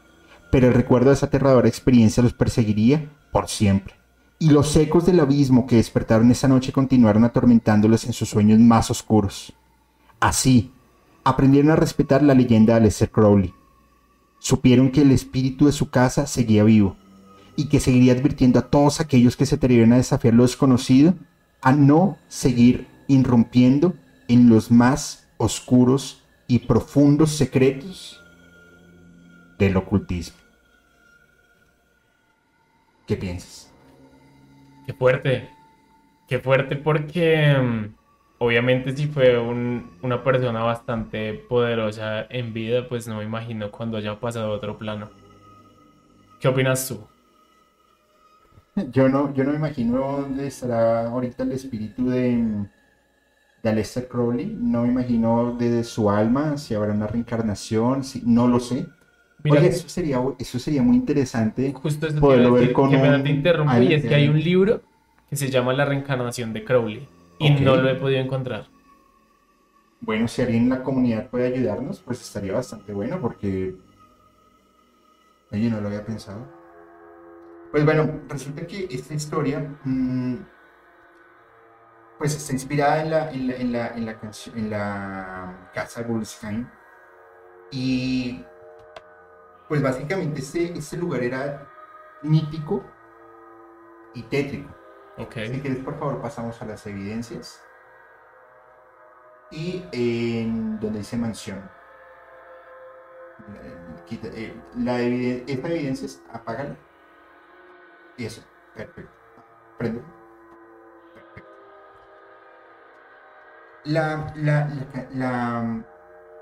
Pero el recuerdo de esa aterradora experiencia los perseguiría por siempre y los ecos del abismo que despertaron esa noche continuaron atormentándolos en sus sueños más oscuros. Así, aprendieron a respetar la leyenda de Aleister Crowley. Supieron que el espíritu de su casa seguía vivo y que seguiría advirtiendo a todos aquellos que se atrevieran a desafiar lo desconocido a no seguir irrumpiendo en los más oscuros y profundos secretos del ocultismo. ¿Qué piensas? Qué fuerte. Qué fuerte porque mm, obviamente si fue una persona bastante poderosa en vida, pues no me imagino cuando haya pasado a otro plano. ¿Qué opinas tú? Yo no, yo no me imagino dónde estará ahorita el espíritu de, de Aleister Crowley. No me imagino desde su alma, si habrá una reencarnación, si, no lo sé. Mira, eso sería, eso sería muy interesante justo eso poderlo ver con que me te interrumpo y es que hay un libro que se llama La reencarnación de Crowley y no lo he podido encontrar. Bueno, si alguien en la comunidad puede ayudarnos, pues estaría bastante bueno porque... Oye, no lo había pensado. Pues bueno, resulta que esta historia mm, pues está inspirada en la, en la, en la, en la, en la casa Gulsheim y pues básicamente este, este lugar era mítico y tétrico. Okay. Si quieres, por favor, pasamos a las evidencias. Y en donde dice mansión. Eh, la esta evidencia es apágala. Y eso, perfecto. Prende. Perfecto. La, la, la,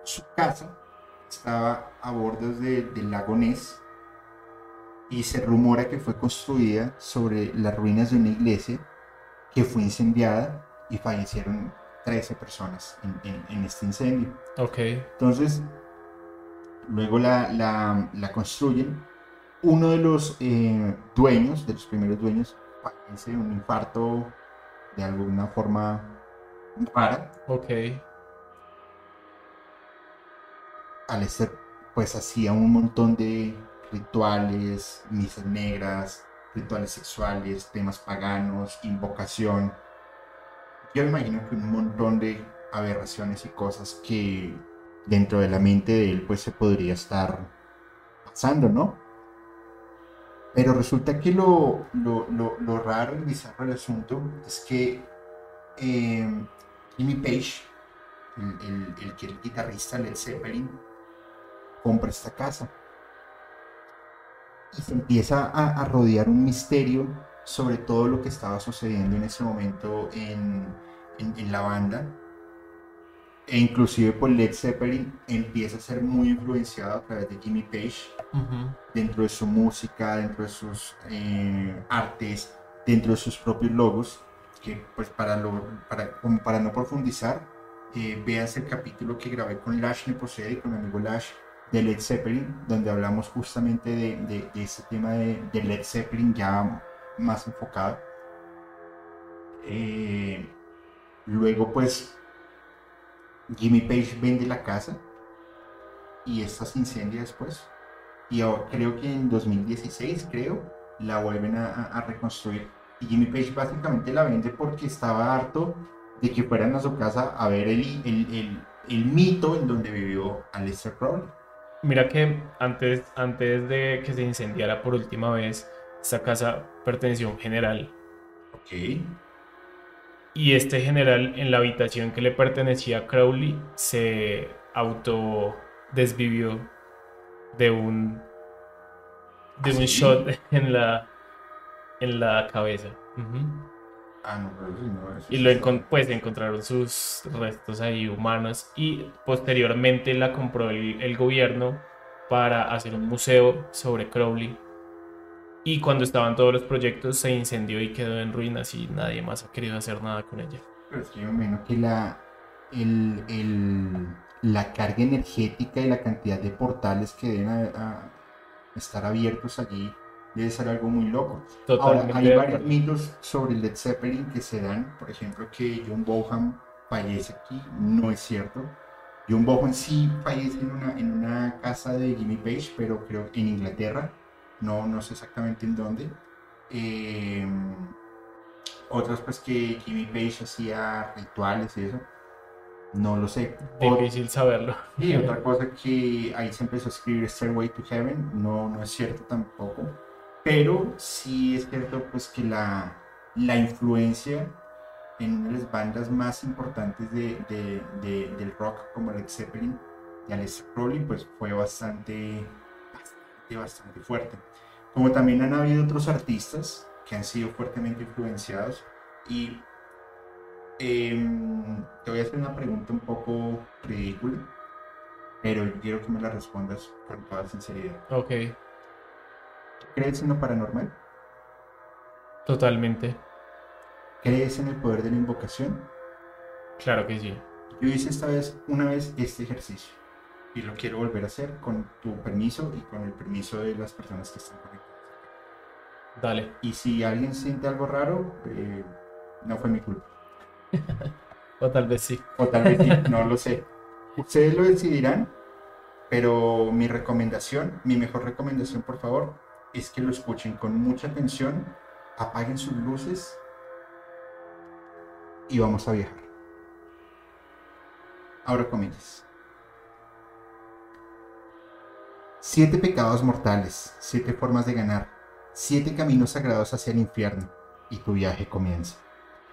su casa estaba a bordes del lago Ness y se rumora que fue construida sobre las ruinas de una iglesia que fue incendiada y fallecieron 13 personas en, este incendio. Ok. Entonces, luego la, la, construyen. Uno de los eh, dueños, de los primeros dueños, fallece de un infarto de alguna forma rara. Ok. Alester pues hacía un montón de rituales, misas negras, rituales sexuales, temas paganos, invocación. Yo imagino que un montón de aberraciones y cosas que dentro de la mente de él pues se podría estar pasando, ¿no? Pero resulta que lo, lo, lo, raro y bizarro del asunto es que eh, Jimmy Page, el, el, el guitarrista Led Zeppelin, compra esta casa. Y se empieza a, a rodear un misterio sobre todo lo que estaba sucediendo en ese momento en, en- en la banda. E inclusive por Led Zeppelin empieza a ser muy influenciado a través de Jimmy Page Ujú. dentro de su música, dentro de sus eh, artes, dentro de sus propios logos, que pues para, lo, para, como para no profundizar, eh, veas el capítulo que grabé con Lash Neposed, con mi amigo Lash, de Led Zeppelin, donde hablamos justamente de, de, tema de, Led Zeppelin ya más enfocado. Eh, luego pues Jimmy Page vende la casa y esta se incendia después. Y ahora- creo que en 2016, creo, la vuelven a, reconstruir. Y Jimmy Page básicamente la vende porque estaba harto de que fueran a su casa a ver el, el, el- el mito en donde vivió Aleister Crowley. Mira que antes, antes de que se incendiara por última vez, esta casa perteneció a un general. Ok. Y este general, en la habitación que le pertenecía a Crowley, se auto desvivió de un de ¿Ah, un shot [laughs] en la en la cabeza. Ah, no, pero sí, no, eso Y lo encon- pues encontraron sus restos ahí humanos y posteriormente la compró el, el gobierno para hacer un museo sobre Crowley. Y cuando estaban todos los proyectos se incendió y quedó en ruinas y nadie más ha querido hacer nada con ella. Pero es que yo me imagino que la, el, el- la carga energética y la cantidad de portales que deben a- a estar abiertos allí debe ser algo muy loco. Ahora, Totalmente. hay de varios mitos sobre Led Zeppelin que se dan. Por ejemplo, que John Bonham fallece aquí. No es cierto. John Bonham sí fallece en una, en una casa de Jimmy Page, pero creo en Inglaterra. No, no sé exactamente en dónde. Eh, otras, pues que Jimmy Page hacía rituales y eso. No lo sé. Difícil saberlo. y otra cosa que ahí se empezó a escribir Stairway to Heaven, no, no es cierto tampoco, pero sí es cierto pues que la, la influencia en una de las bandas más importantes de, de- de- del rock como Led Zeppelin y Aleister Crowley pues fue bastante, bastante, bastante fuerte. Como también han habido otros artistas que han sido fuertemente influenciados y Em, te voy a hacer una pregunta un poco ridícula, pero quiero que me la respondas con toda sinceridad. Ok, ¿Crees en lo paranormal? totalmente. ¿Crees en el poder de la invocación? Claro que sí. Yo hice esta vez, una vez este ejercicio y lo quiero volver a hacer con tu permiso y con el permiso de las personas que están conectadas. Dale. Y si alguien siente algo raro, eh, no fue mi culpa. [laughs] O tal vez sí. O tal vez sí, no lo sé. [laughs] Ustedes lo decidirán, pero mi recomendación, mi mejor recomendación, por favor, es que lo escuchen con mucha atención, apaguen sus luces y vamos a viajar. Ahora comillas. Siete pecados mortales, siete formas de ganar, siete caminos sagrados hacia el infierno, y tu viaje comienza.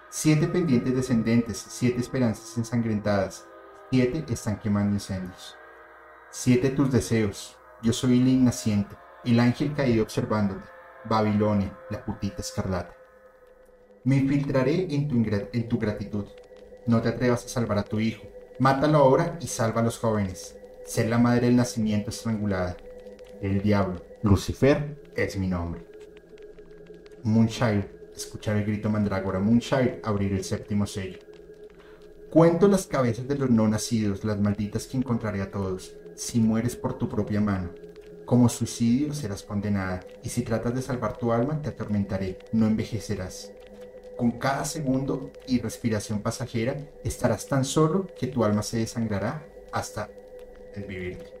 Siete pendientes descendentes, siete esperanzas ensangrentadas, siete están quemando incendios. Siete tus deseos, yo soy el ignaciente, el ángel caído observándote, Babilonia, la putita escarlata. Me infiltraré en tu, en tu gratitud. No te atrevas a salvar a tu hijo. Mátalo ahora y salva a los jóvenes. Ser la madre del nacimiento estrangulada. El diablo, Lucifer, es mi nombre. Moonshire, escuchar el grito mandrágora Moonshire, abrir el séptimo sello. Cuento las cabezas de los no nacidos, las malditas que encontraré a todos, si mueres por tu propia mano. Como suicidio serás condenada, y si tratas de salvar tu alma, te atormentaré, no envejecerás. Con cada segundo y respiración pasajera, estarás tan solo que tu alma se desangrará hasta desvivirte.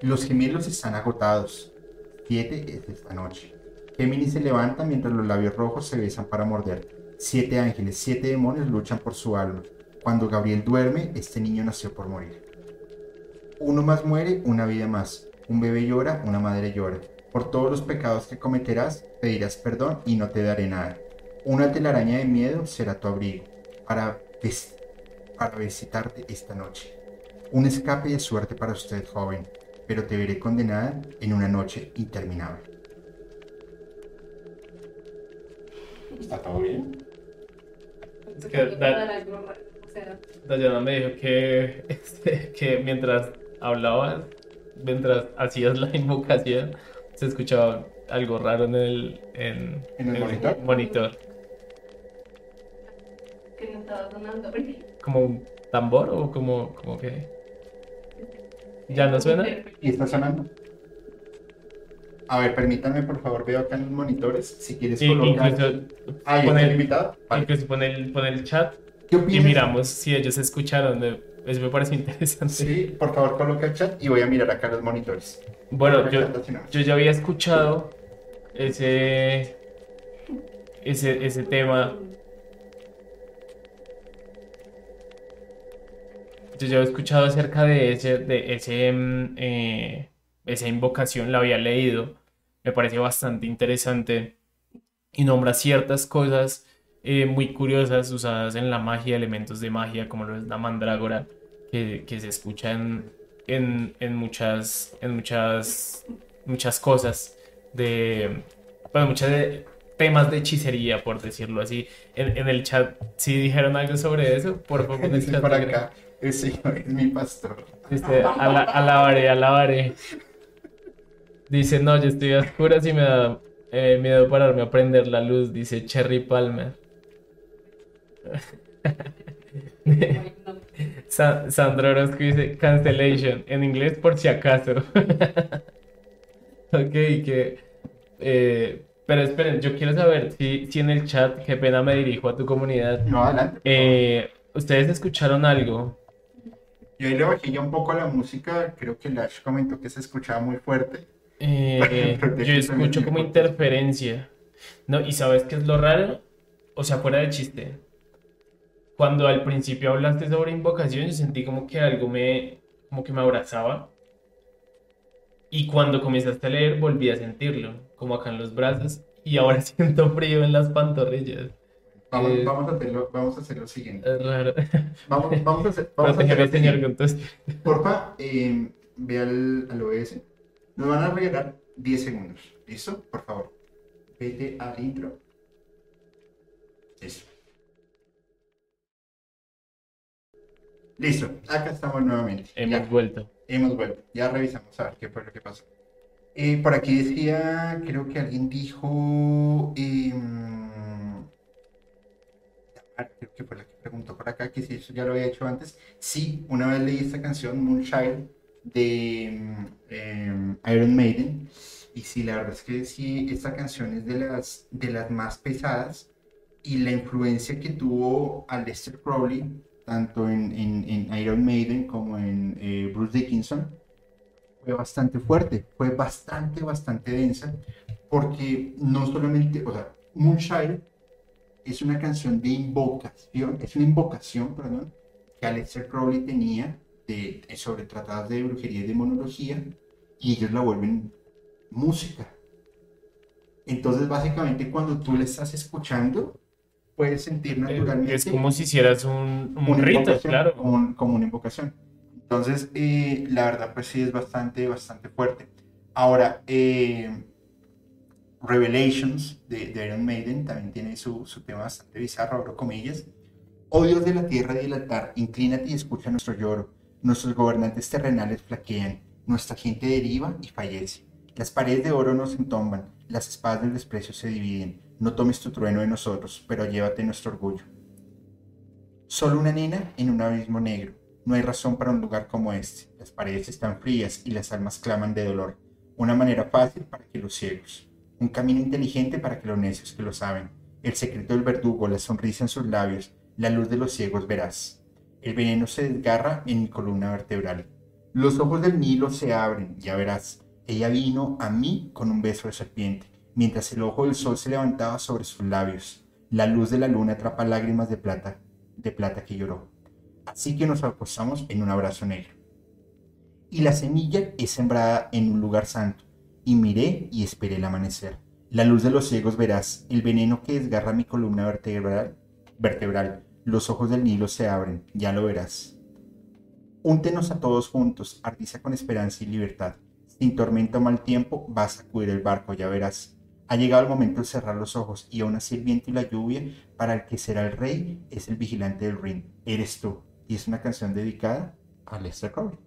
Los gemelos están agotados. Siete es esta noche. Géminis se levanta mientras los labios rojos se besan para morder. Siete ángeles, siete demonios luchan por su alma. Cuando Gabriel duerme, este niño nació por morir. Uno más muere, una vida más. Un bebé llora, una madre llora. Por todos los pecados que cometerás, pedirás perdón y no te daré nada. Una telaraña de miedo será tu abrigo. para, para visitarte esta noche. Un escape de suerte para usted, joven, pero te veré condenada en una noche interminable. ¿Está todo bien? Es que Dayana me dijo que, [laughs] este, que mientras hablabas, mientras hacías la invocación, se escuchaba algo raro en el, en, ¿En el monitor? monitor. Que no estaba sonando. [laughs] ¿Como un tambor o como, como que...? ¿Ya no suena? ¿Y está sonando? A ver, permítanme, por favor, veo acá en los monitores. Si quieres colocar. incluso Ah, ¿ya pone está el invitado? Vale. Incluso pone el, chat ¿Qué y miramos si ellos escucharon. me- Eso me parece interesante. Sí, por favor, coloca el chat y voy a mirar acá los monitores. Bueno, yo, yo ya había escuchado ese, ese, ese tema. Yo ya había escuchado acerca de ese, de ese, mm, eh, esa invocación, la había leído. Me parece bastante interesante y nombra ciertas cosas eh, muy curiosas usadas en la magia, elementos de magia, como lo es la mandrágora, que, que se escucha en, en, en muchas, en muchas, muchas cosas de, bueno, muchos de- temas de hechicería, por decirlo así. En, en el chat, si dijeron algo sobre eso, por favor, Dice por acá, el señor es mi pastor. Dice, ala- alabaré, alabaré. Dice, no, yo estoy a oscuras y me da eh, miedo pararme a prender la luz, dice Cherry Palmer. [laughs] Sa- Sandra Orozco dice cancellation, en inglés por si acaso. [laughs] ok, que... eh, pero esperen, yo quiero saber si, si en el chat, qué pena me dirijo a tu comunidad, No, adelante. eh, ¿ustedes escucharon algo? Yo ahí le bajé ya un poco la música. Creo que Lash comentó que se escuchaba muy fuerte. Eh, [laughs] yo escucho como interferencia. No, y ¿sabes qué es lo raro? O sea, fuera de chiste. Cuando al principio hablaste sobre invocación, yo sentí como que algo me, como que me abrazaba. Y cuando comenzaste a leer, volví a sentirlo, como acá en los brazos. Y ahora [laughs] siento frío en las pantorrillas. Vamos, Eh, vamos, a, hacer lo, vamos a hacer lo siguiente. Es raro. [laughs] Vamos, vamos a hacer, vamos a hacer señor, estilo. Porfa, eh, ve al, al OBS. Nos van a regalar 10 segundos. ¿Listo? Por favor. Vete al intro. Listo. Listo. Acá estamos nuevamente. Hemos Ya, vuelto. hemos vuelto. Ya revisamos a ver qué fue lo que pasó. Eh, por aquí decía, creo que alguien dijo... em, creo que fue la que preguntó por acá, que si eso ya lo había hecho antes. Sí, una vez leí esta canción, Moonchild, de mm, em, Iron Maiden. Y sí, la verdad es que sí, esta canción es de las, de las más pesadas. Y la influencia que tuvo Aleister Crowley, tanto en, Iron Maiden como en eh, Bruce Dickinson, fue bastante fuerte, fue bastante, bastante densa. Porque no solamente, o sea, Moonchild es una canción de invocación, es una invocación, perdón, que Aleister Crowley tenía de, sobre tratados de brujería y demonología, y ellos la vuelven música. Entonces, básicamente, cuando tú la estás escuchando, puedes sentir naturalmente Es como si hicieras un, un rito, claro. Un- como una invocación. Entonces, eh, la verdad, pues sí es bastante, bastante fuerte. Ahora, eh, Revelations de, de Iron Maiden también tiene su, su tema bastante bizarro, abro comillas. Oh Dios de la tierra y del altar, inclínate y escucha nuestro lloro. Nuestros gobernantes terrenales flaquean, nuestra gente deriva y fallece. Las paredes de oro nos entomban, las espadas del desprecio se dividen. No tomes tu trueno de nosotros, pero llévate nuestro orgullo. Solo una nena en un abismo negro. No hay razón para un lugar como este. Las paredes están frías y las almas claman de dolor. Una manera fácil para que los ciegos. Un camino inteligente para que los necios que lo saben. El secreto del verdugo, la sonrisa en sus labios, la luz de los ciegos verás. El veneno se desgarra en mi columna vertebral. Los ojos del Nilo se abren, ya verás. Ella vino a mí con un beso de serpiente, mientras el ojo del sol se levantaba sobre sus labios. La luz de la luna atrapa lágrimas de plata, de plata que lloró. Así que nos acostamos en un abrazo negro. Y la semilla es sembrada en un lugar santo, y miré y esperé el amanecer. La luz de los ciegos verás, el veneno que desgarra mi columna vertebral, vertebral. los ojos del Nilo se abren, ya lo verás. Úntenos a todos juntos, artiza con esperanza y libertad. Sin tormento o mal tiempo, vas a sacudir el barco, ya verás. Ha llegado el momento de cerrar los ojos y aún así el viento y la lluvia, para el que será el rey, es el vigilante del ring. Eres tú. Y es una canción dedicada a Lester Crowley.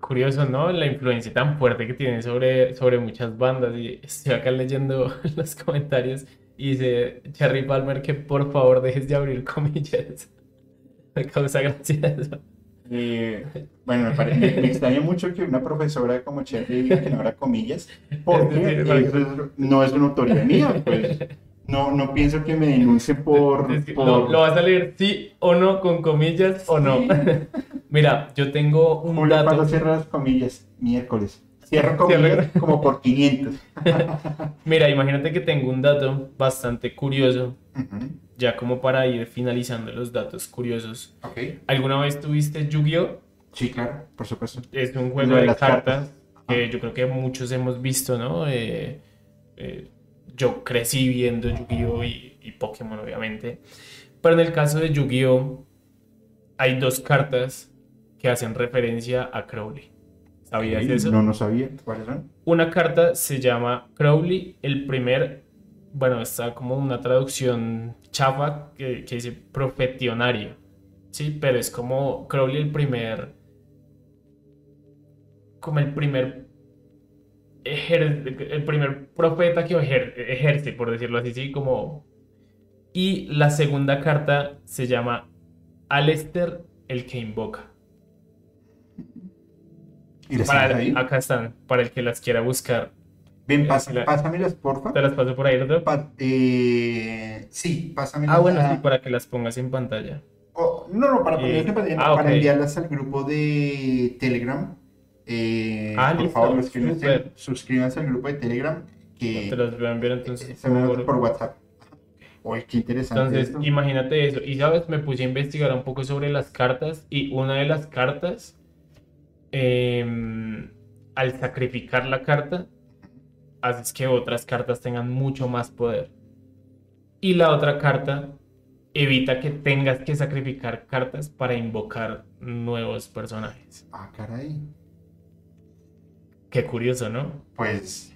Curioso, ¿no? La influencia tan fuerte que tiene sobre, sobre muchas bandas. Y estoy acá leyendo [laughs] los comentarios y dice Cherry Palmer que por favor dejes de abrir comillas. [laughs] Me causa gracia eso. Eh, bueno, me, parece, me extraña mucho que una profesora como Cherry diga que no abra comillas, porque eso es- no es una autoría mía. Pues. No, no pienso que me denuncie por... Es que por- lo, lo vas a leer sí o no, con comillas o no. [laughs] Mira, yo tengo un Julio dato. Cierra las comillas miércoles. Cierro comillas como por 500. [laughs] Mira, imagínate que tengo un dato bastante curioso, Ujú, ya como para ir finalizando los datos curiosos. Ok. ¿Alguna vez tuviste Yu-Gi-Oh? Sí, claro, por supuesto. Es un juego de de cartas cartas. que Ajá. yo creo que muchos hemos visto, ¿no? Eh, eh, yo crecí viendo Yu-Gi-Oh! Y, y Pokémon, obviamente. Pero en el caso de Yu-Gi-Oh! hay dos cartas que hacen referencia a Crowley. ¿Sabías Ok, eso? No, no sabía. ¿Cuáles son? Una carta se llama Crowley, el primer, bueno, está como una traducción chafa que, que dice profesionario, ¿sí? Pero es como Crowley el primer, como el primer, ejer- el primer profeta que ejer- ejerce, por decirlo así, ¿sí? Como... Y la segunda carta se llama Alester, el que invoca. Acá están, para el que las quiera buscar. Ven, eh, pas- sí la- pásamelas, porfa. Te las paso por ahí, ¿verdad? Pa- eh, sí, pásamelas. Ah, bueno, sí, para que las pongas en pantalla. Oh, no, no, para, Y- ponerlas en pantalla, ah, para enviarlas al grupo de Telegram. Eh, Ah, por listo, favor, súper. suscríbanse al grupo de Telegram. Que Te las voy a enviar entonces se me por- por WhatsApp. Oye, qué interesante Entonces, esto. imagínate eso. Y sabes, me puse a investigar un poco sobre las cartas y una de las cartas, em, al sacrificar la carta, haces que otras cartas tengan mucho más poder. Y la otra carta evita que tengas que sacrificar cartas para invocar nuevos personajes. Ah, caray. Qué curioso, ¿no? Pues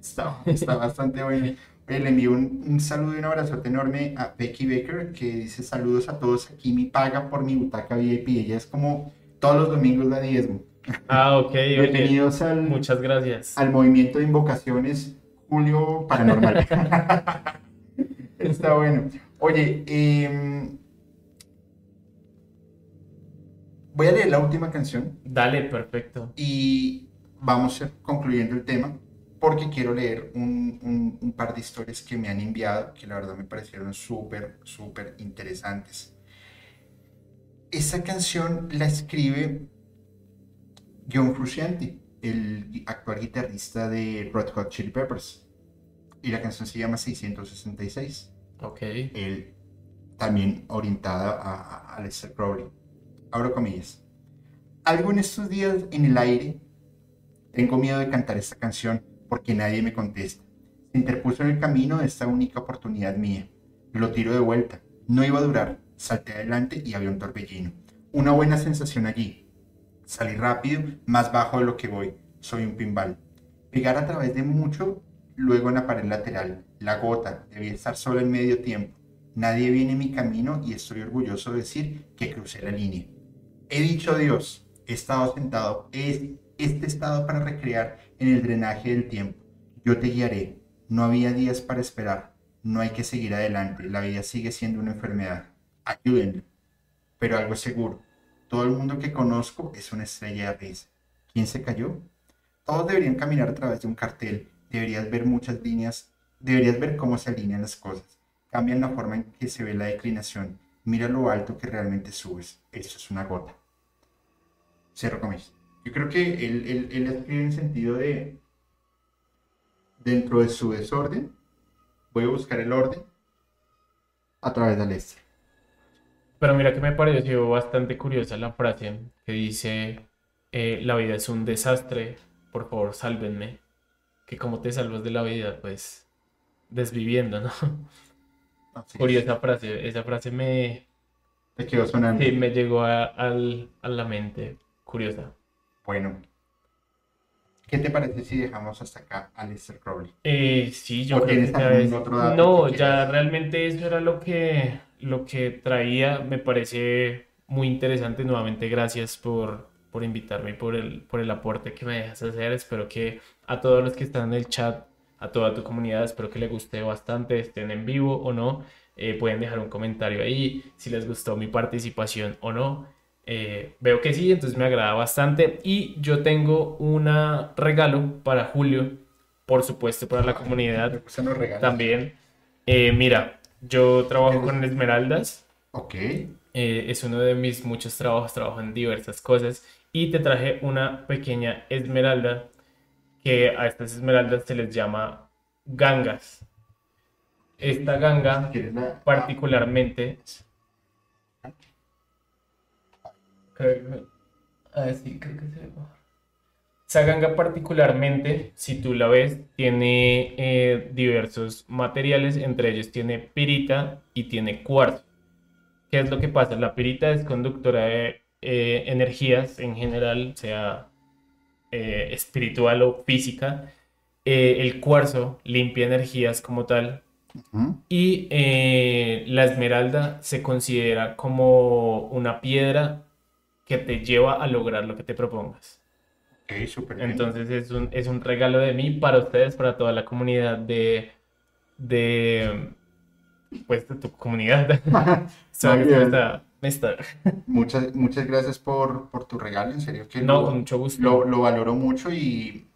está, está bastante bueno. Oye, le envío un, un saludo y un abrazote enorme a Becky Baker que dice saludos a todos. Aquí mi paga por mi butaca VIP. Ella es como todos los domingos la diezmo. Ah, ok, oye, Bienvenidos al, muchas gracias. al movimiento de invocaciones Julio Paranormal. [laughs] Está bueno. Oye, em, voy a leer la última canción Dale, perfecto. y vamos a ir concluyendo el tema porque quiero leer un, un- un par de historias que me han enviado que la verdad me parecieron súper, súper interesantes. Esta canción la escribe John Frusciante, el actual guitarrista de Red Hot Chili Peppers. Y la canción se llama 666. Ok. Él también orientada a, a, Lester Crowley. Abro comillas. Algo en estos días en el aire. Tengo miedo de cantar esta canción porque nadie me contesta. Se interpuso en el camino de esta única oportunidad mía. Lo tiro de vuelta. No iba a durar. Salté adelante y había un torbellino. Una buena sensación allí. Salí rápido, más bajo de lo que voy. Soy un pinball. Pegar a través de mucho, luego en la pared lateral. La gota, debía estar sola en medio tiempo. Nadie viene en mi camino y estoy orgulloso de decir que crucé la línea. He dicho Dios, he estado sentado, es este estado para recrear en el drenaje del tiempo. Yo te guiaré. No había días para esperar. No hay que seguir adelante. La vida sigue siendo una enfermedad. Ayúdenlo. Pero algo es seguro. Todo el mundo que conozco es una estrella de risa. ¿Quién se cayó? Todos deberían caminar a través de un cartel. Deberías ver muchas líneas. Deberías ver cómo se alinean las cosas. Cambian la forma en que se ve la declinación. Mira lo alto que realmente subes. Esto es una gota. Cierro comillas. Yo creo que él, escribe en sentido de, dentro de su desorden, voy a buscar el orden a través del este. Pero mira que me pareció bastante curiosa la frase que dice, eh, la vida es un desastre, por favor, sálvenme. Que como te salvas de la vida, pues, desviviendo, ¿no? Así es. Curiosa frase, esa frase me, Te quedó sonando. sí, me llegó a, al- a la mente. Curiosa. Bueno. ¿Qué te parece si dejamos hasta acá a Lester Crowley? Eh, sí, yo ¿O creo que ya es- otro dato No, que ya realmente eso era lo que, lo que traía. Me parece muy interesante. Nuevamente, gracias por, por invitarme y por el, por el aporte que me dejas hacer. Espero que a todos los que están en el chat, a toda tu comunidad, espero que les guste bastante, estén en vivo o no. eh, pueden dejar un comentario ahí si les gustó mi participación o no. Eh, veo que sí, entonces me agrada bastante. Y yo tengo un regalo para Julio, por supuesto, para la comunidad Me gustan los regalos. también. Eh, mira, yo trabajo ¿Qué con esmeraldas. Ok. eh, es uno de mis muchos trabajos, trabajo en diversas cosas. Y te traje una pequeña esmeralda que a estas esmeraldas se les llama gangas. Esta ganga ¿Quieres la- particularmente. Creo que- ah, sí, creo que se ve mejor. Esa ganga particularmente, si tú la ves, tiene eh, diversos materiales, entre ellos tiene pirita y tiene cuarzo. ¿Qué es lo que pasa? La pirita es conductora de eh, energías en general, sea eh, espiritual o física. El cuarzo limpia energías como tal, y la esmeralda se considera como una piedra que te lleva a lograr lo que te propongas. Bien. Entonces es un, es un regalo de mí para ustedes, para toda la comunidad de, de pues de tu comunidad. [laughs] [laughs] Me está, [laughs] Muchas, muchas gracias por, por tu regalo, en serio que No, lo, con mucho gusto. lo, lo valoro mucho y,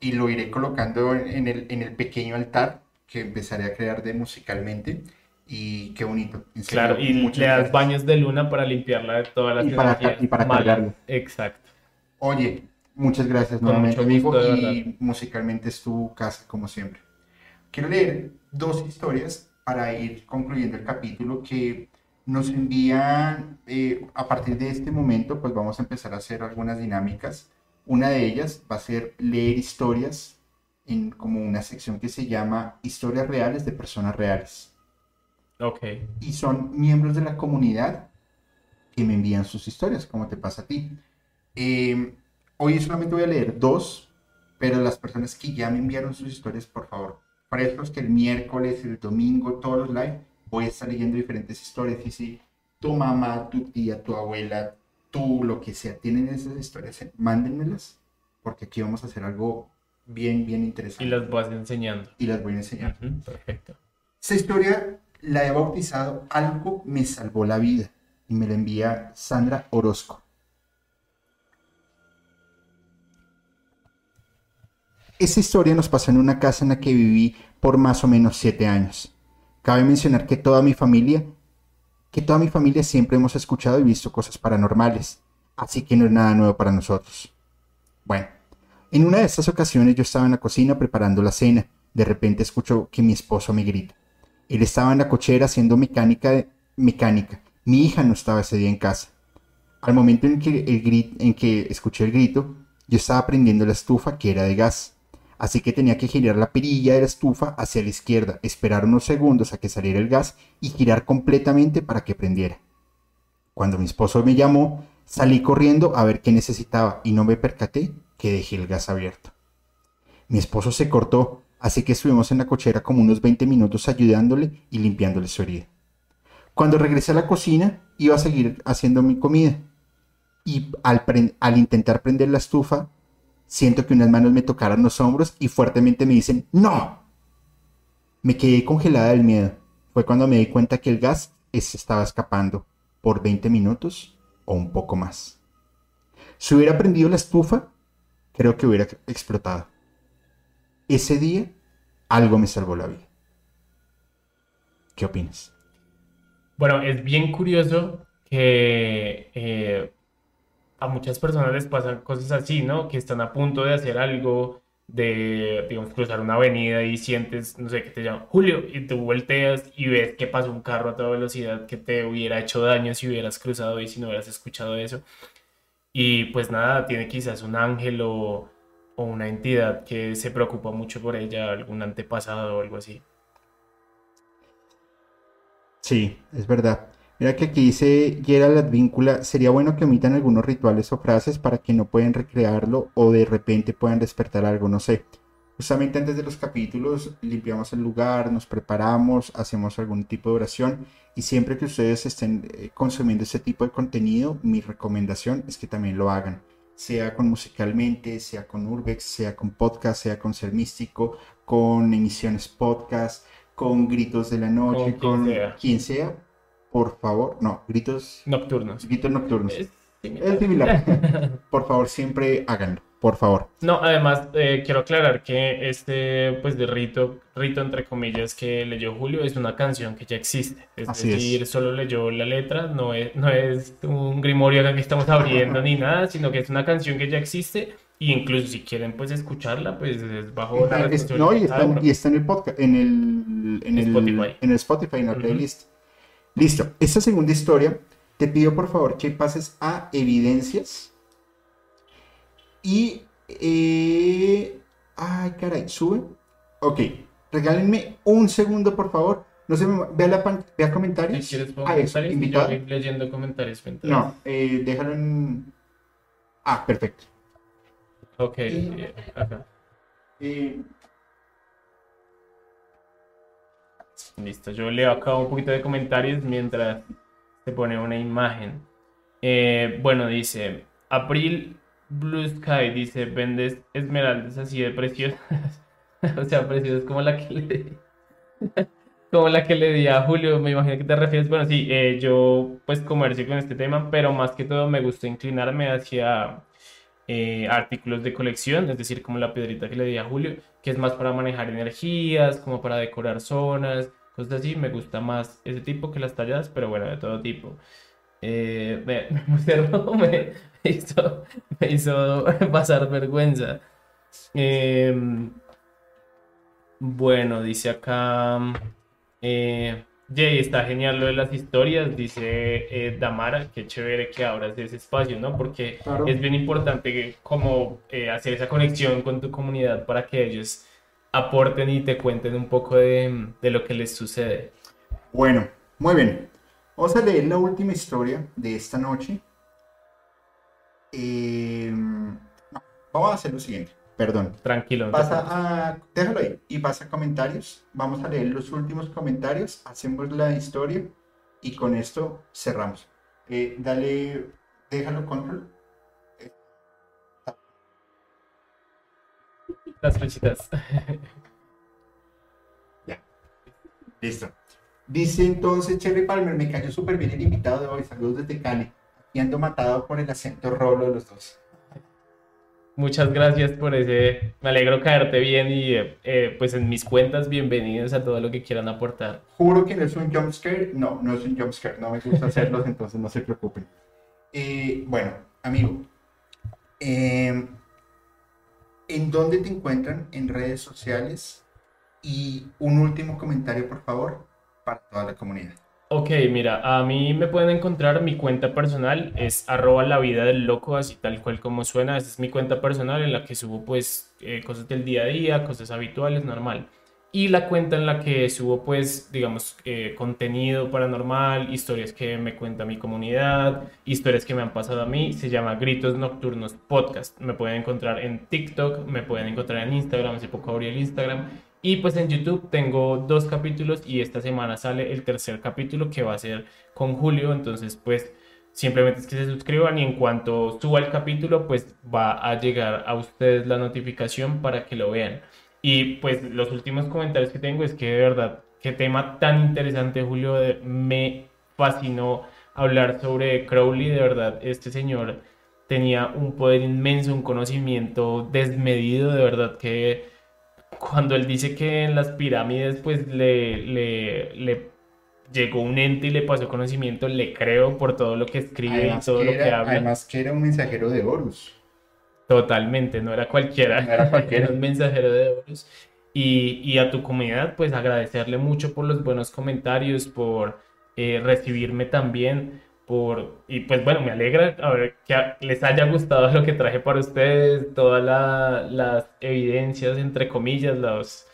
y lo iré colocando en, el, en el pequeño altar que empezaré a crear de musicalmente. Y qué bonito. en serio, Claro, y le das gracias. baños de luna para limpiarla de todas las Y para y para. Exacto. Oye, muchas gracias Con nuevamente, mucho gusto, y musicalmente es tu casa, como siempre. Quiero leer dos historias para ir concluyendo el capítulo que nos envían eh, a partir de este momento, pues vamos a empezar a hacer algunas dinámicas. Una de ellas va a ser leer historias en como una sección que se llama Historias reales de personas reales Ok. y son miembros de la comunidad que me envían sus historias, como te pasa a ti. Eh, hoy solamente voy a leer dos, pero las personas que ya me enviaron sus historias, por favor, frescos que el miércoles, el domingo, todos los live, voy a estar leyendo diferentes historias. Y si tu mamá, tu tía, tu abuela, tú, lo que sea, tienen esas historias, mándenmelas, porque aquí vamos a hacer algo bien, bien Y interesante. las vas enseñando. y las voy a enseñar. Ujú, Perfecto. Esta historia la he bautizado Algo me salvó la vida y me la envía Sandra Orozco. Esta historia nos pasó en una casa en la que viví por más o menos siete años. Cabe mencionar que toda mi familia, que toda mi familia siempre hemos escuchado y visto cosas paranormales, así que no es nada nuevo para nosotros. Bueno, en una de estas ocasiones yo estaba en la cocina preparando la cena. De repente escucho que mi esposo me grita. Él estaba en la cochera haciendo mecánica. mecánica. Mi hija no estaba ese día en casa. Al momento en que, el grit- en que escuché el grito, yo estaba prendiendo la estufa que era de gas. Así que tenía que girar la perilla de la estufa hacia la izquierda, esperar unos segundos a que saliera el gas y girar completamente para que prendiera. Cuando mi esposo me llamó, salí corriendo a ver qué necesitaba y no me percaté que dejé el gas abierto. Mi esposo se cortó, así que estuvimos en la cochera como unos 20 minutos ayudándole y limpiándole su herida. Cuando regresé a la cocina, iba a seguir haciendo mi comida. Y al, al intentar prender la estufa, siento que unas manos me tocaron los hombros y fuertemente me dicen, ¡No! Me quedé congelada del miedo. Fue cuando me di cuenta que el gas se estaba escapando por 20 minutos o un poco más. Si hubiera prendido la estufa, creo que hubiera explotado. Ese día, algo me salvó la vida. ¿Qué opinas? Bueno, es bien curioso que eh, a muchas personas les pasan cosas así, ¿no? Que están a punto de hacer algo, de, digamos, cruzar una avenida y sientes, no sé, que te llaman Julio, y tú volteas y ves que pasó un carro a toda velocidad que te hubiera hecho daño si hubieras cruzado y si no hubieras escuchado eso. Y pues nada, tiene quizás un ángel o, o una entidad que se preocupa mucho por ella, algún antepasado o algo así. Sí, es verdad. Mira que aquí dice Gerald Advíncula, sería bueno que omitan algunos rituales o frases para que no pueden recrearlo o de repente puedan despertar algo, no sé. Justamente antes de los capítulos limpiamos el lugar, nos preparamos, hacemos algún tipo de oración y siempre que ustedes estén eh, consumiendo este tipo de contenido, mi recomendación es que también lo hagan, sea con musicalmente, sea con Urbex, sea con podcast, sea con Ser Místico, con emisiones podcast, con gritos de la noche, con, quien, sea. Por favor, no, gritos nocturnos. Gritos nocturnos. Es Es similar. [laughs] por favor, siempre háganlo por favor. No, además eh, quiero aclarar que este, pues de rito, rito entre comillas que leyó Julio es una canción que ya existe. Es decir, solo leyó la letra, no es, no es un grimorio que estamos abriendo ni nada, sino que es una canción que ya existe. Y incluso si quieren pues escucharla, pues es bajo la No, y está, y está, en el podcast, en el, en el Spotify, en, el Spotify, en la playlist. Listo. Esta segunda historia, te pido por favor que pases a evidencias y. Eh, ay, caray, sube. Ok, regálenme un segundo, por favor. No se me vea la vea comentarios. Si quieres, ah, comentarios leyendo comentarios. No, eh, déjalo en. Ah, perfecto. Ok, eh, eh, Listo, yo leo acá un poquito de comentarios mientras se pone una imagen. bueno, dice, April Blue Sky dice, vendes esmeraldas así de preciosas. [laughs] o sea, preciosas como la que le [laughs] como la que le di a Julio, me imagino que te refieres. Bueno, sí, eh, yo pues comercio con este tema, pero más que todo me gusta inclinarme hacia eh, artículos de colección, es decir, como la piedrita que le di a Julio, que es más para manejar energías, como para decorar zonas, cosas así. Me gusta más ese tipo que las talladas, pero bueno, de todo tipo. Eh, [laughs] me, me, hizo, me hizo [laughs] pasar vergüenza. Em, bueno, dice acá. Eh, Jay, está genial lo de las historias, dice eh, Damara, qué chévere que abras ese espacio, ¿no? Porque es bien importante como eh, hacer esa conexión con tu comunidad para que ellos aporten y te cuenten un poco de, de lo que les sucede. Bueno, muy bien. Vamos a leer la última historia de esta noche. Eh, vamos a hacer lo siguiente. Perdón. Tranquilo. Pasa a, déjalo ahí y pasa a comentarios. Vamos a leer los últimos comentarios. Hacemos la historia y con esto cerramos. Eh, dale, déjalo control. Las flechitas. [laughs] ya. Listo. Dice entonces Cherry Palmer, me cayó súper bien el invitado de hoy. Saludos desde Cali. Y ando matado por el acento rolo de los dos. Muchas gracias por ese. Me alegro caerte bien y eh, pues en mis cuentas, bienvenidos a todo lo que quieran aportar. Juro que no es un jumpscare. No, no es un jumpscare. No me gusta hacerlos, [laughs] entonces no se preocupen. Eh, bueno, amigo. Em, ¿En dónde te encuentran en redes sociales? Y un último comentario, por favor, para toda la comunidad. Ok, mira, a mí me pueden encontrar mi cuenta personal, es arroba la vida del loco, así tal cual como suena, esa es mi cuenta personal en la que subo pues eh, cosas del día a día, cosas habituales, normal. Y la cuenta en la que subo pues, digamos, eh, contenido paranormal, historias que me cuenta mi comunidad, historias que me han pasado a mí, se llama Gritos Nocturnos Podcast. Me pueden encontrar en TikTok, me pueden encontrar en Instagram, hace poco abrí el Instagram y pues en YouTube tengo dos capítulos y esta semana sale el tercer capítulo que va a ser con Julio. Entonces pues simplemente es que se suscriban y en cuanto suba el capítulo pues va a llegar a ustedes la notificación para que lo vean. Y pues los últimos comentarios que tengo es que de verdad, qué tema tan interesante Julio, me fascinó hablar sobre Crowley, de verdad, este señor tenía un poder inmenso, un conocimiento desmedido, de verdad que cuando él dice que en las pirámides pues le, le, llegó un ente y le pasó conocimiento, le creo por todo lo que escribe y todo lo que habla. Además que era un mensajero de Horus. Totalmente, no era cualquiera, era, cualquiera. [laughs] un mensajero de Horus. Y, y, a tu comunidad pues agradecerle mucho por los buenos comentarios, por eh, recibirme también por, y pues bueno, me alegra a ver, que les haya gustado lo que traje para ustedes, todas las evidencias, entre comillas, los,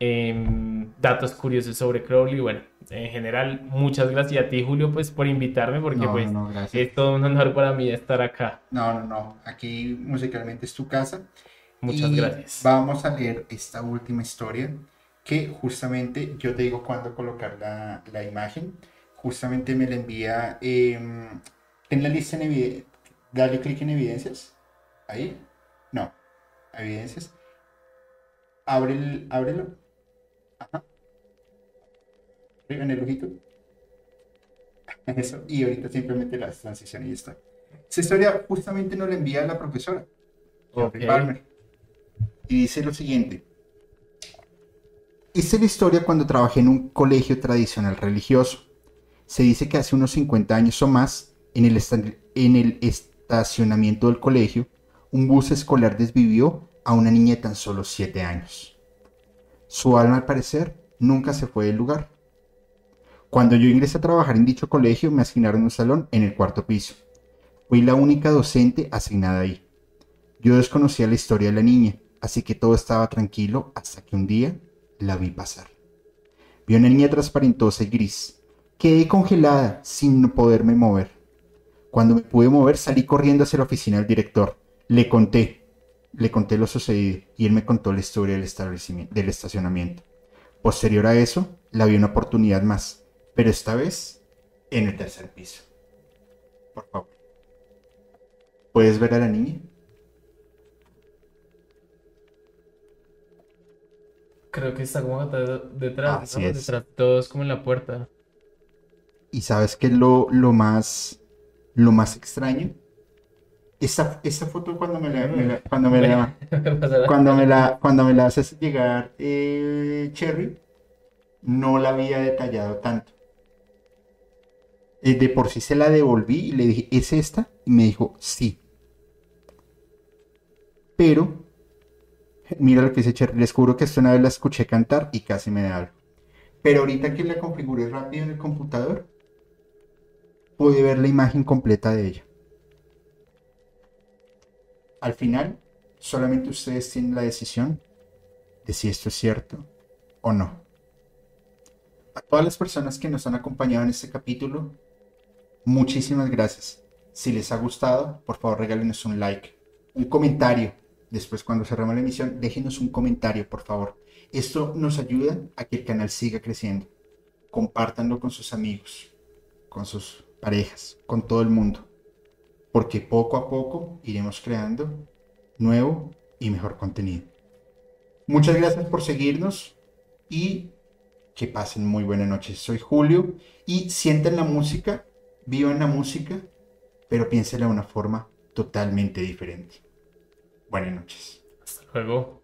em, datos curiosos sobre Crowley. Bueno, en general, muchas gracias a ti, Julio, pues por invitarme, porque No, pues no, es todo un honor para mí estar acá. No, no, no. Aquí musicalmente es tu casa. Muchas Y gracias. Vamos a leer esta última historia que justamente yo te digo cuándo colocar la, la imagen. Justamente me la envía em, en la lista en evidencias. Dale clic en evidencias. Ahí. No. Evidencias. Abre el, ábrelo. Ajá. Arriba en el ojito. [laughs] Eso. Y ahorita simplemente las transiciones y ya está. Esa historia justamente nos la envía la profesora. Jeffrey Ok. Palmer. Y dice lo siguiente. Esta es la historia cuando trabajé en un colegio tradicional religioso. Se dice que hace unos 50 años o más, en el, en el estacionamiento del colegio, un bus escolar desvivió a una niña de tan solo 7 años. Su alma, al parecer, nunca se fue del lugar. Cuando yo ingresé a trabajar en dicho colegio, me asignaron un salón en el cuarto piso. Fui la única docente asignada ahí. Yo desconocía la historia de la niña, así que todo estaba tranquilo hasta que un día la vi pasar. Vi una niña transparentosa y gris. Quedé congelada sin poderme mover. Cuando me pude mover salí corriendo hacia la oficina del director. Le conté, le conté lo sucedido y él me contó la historia del, establecimiento, del estacionamiento. Posterior a eso, la vi una oportunidad más, pero esta vez en el tercer piso. Por favor. ¿Puedes ver a la niña? Creo que está como detrás, Así ¿no? es. Detrás, todos como en la puerta. Y sabes que lo, lo más lo más extraño. Esta, esta foto cuando me la, me la- cuando me la, [laughs] cuando me la, cuando me la haces llegar eh, Cherry, no la había detallado tanto. Eh, de por sí se la devolví y le dije, ¿es esta? Y me dijo, sí. Pero, mira lo que dice Cherry, les que esta una vez la escuché cantar y casi me da algo. Pero ahorita que la configuré rápido en el computador, pude ver la imagen completa de ella. Al final, solamente ustedes tienen la decisión de si esto es cierto o no. A todas las personas que nos han acompañado en este capítulo, muchísimas gracias. Si les ha gustado, por favor regálenos un like, un comentario. Después cuando cerremos la emisión, déjenos un comentario, por favor. Esto nos ayuda a que el canal siga creciendo. Compártanlo con sus amigos, con sus parejas, con todo el mundo. Porque poco a poco iremos creando nuevo y mejor contenido. Muchas gracias por seguirnos y que pasen muy buena noche. Soy Julio y sientan la música, vivan la música, pero piénsenla de una forma totalmente diferente. Buenas noches. Hasta luego.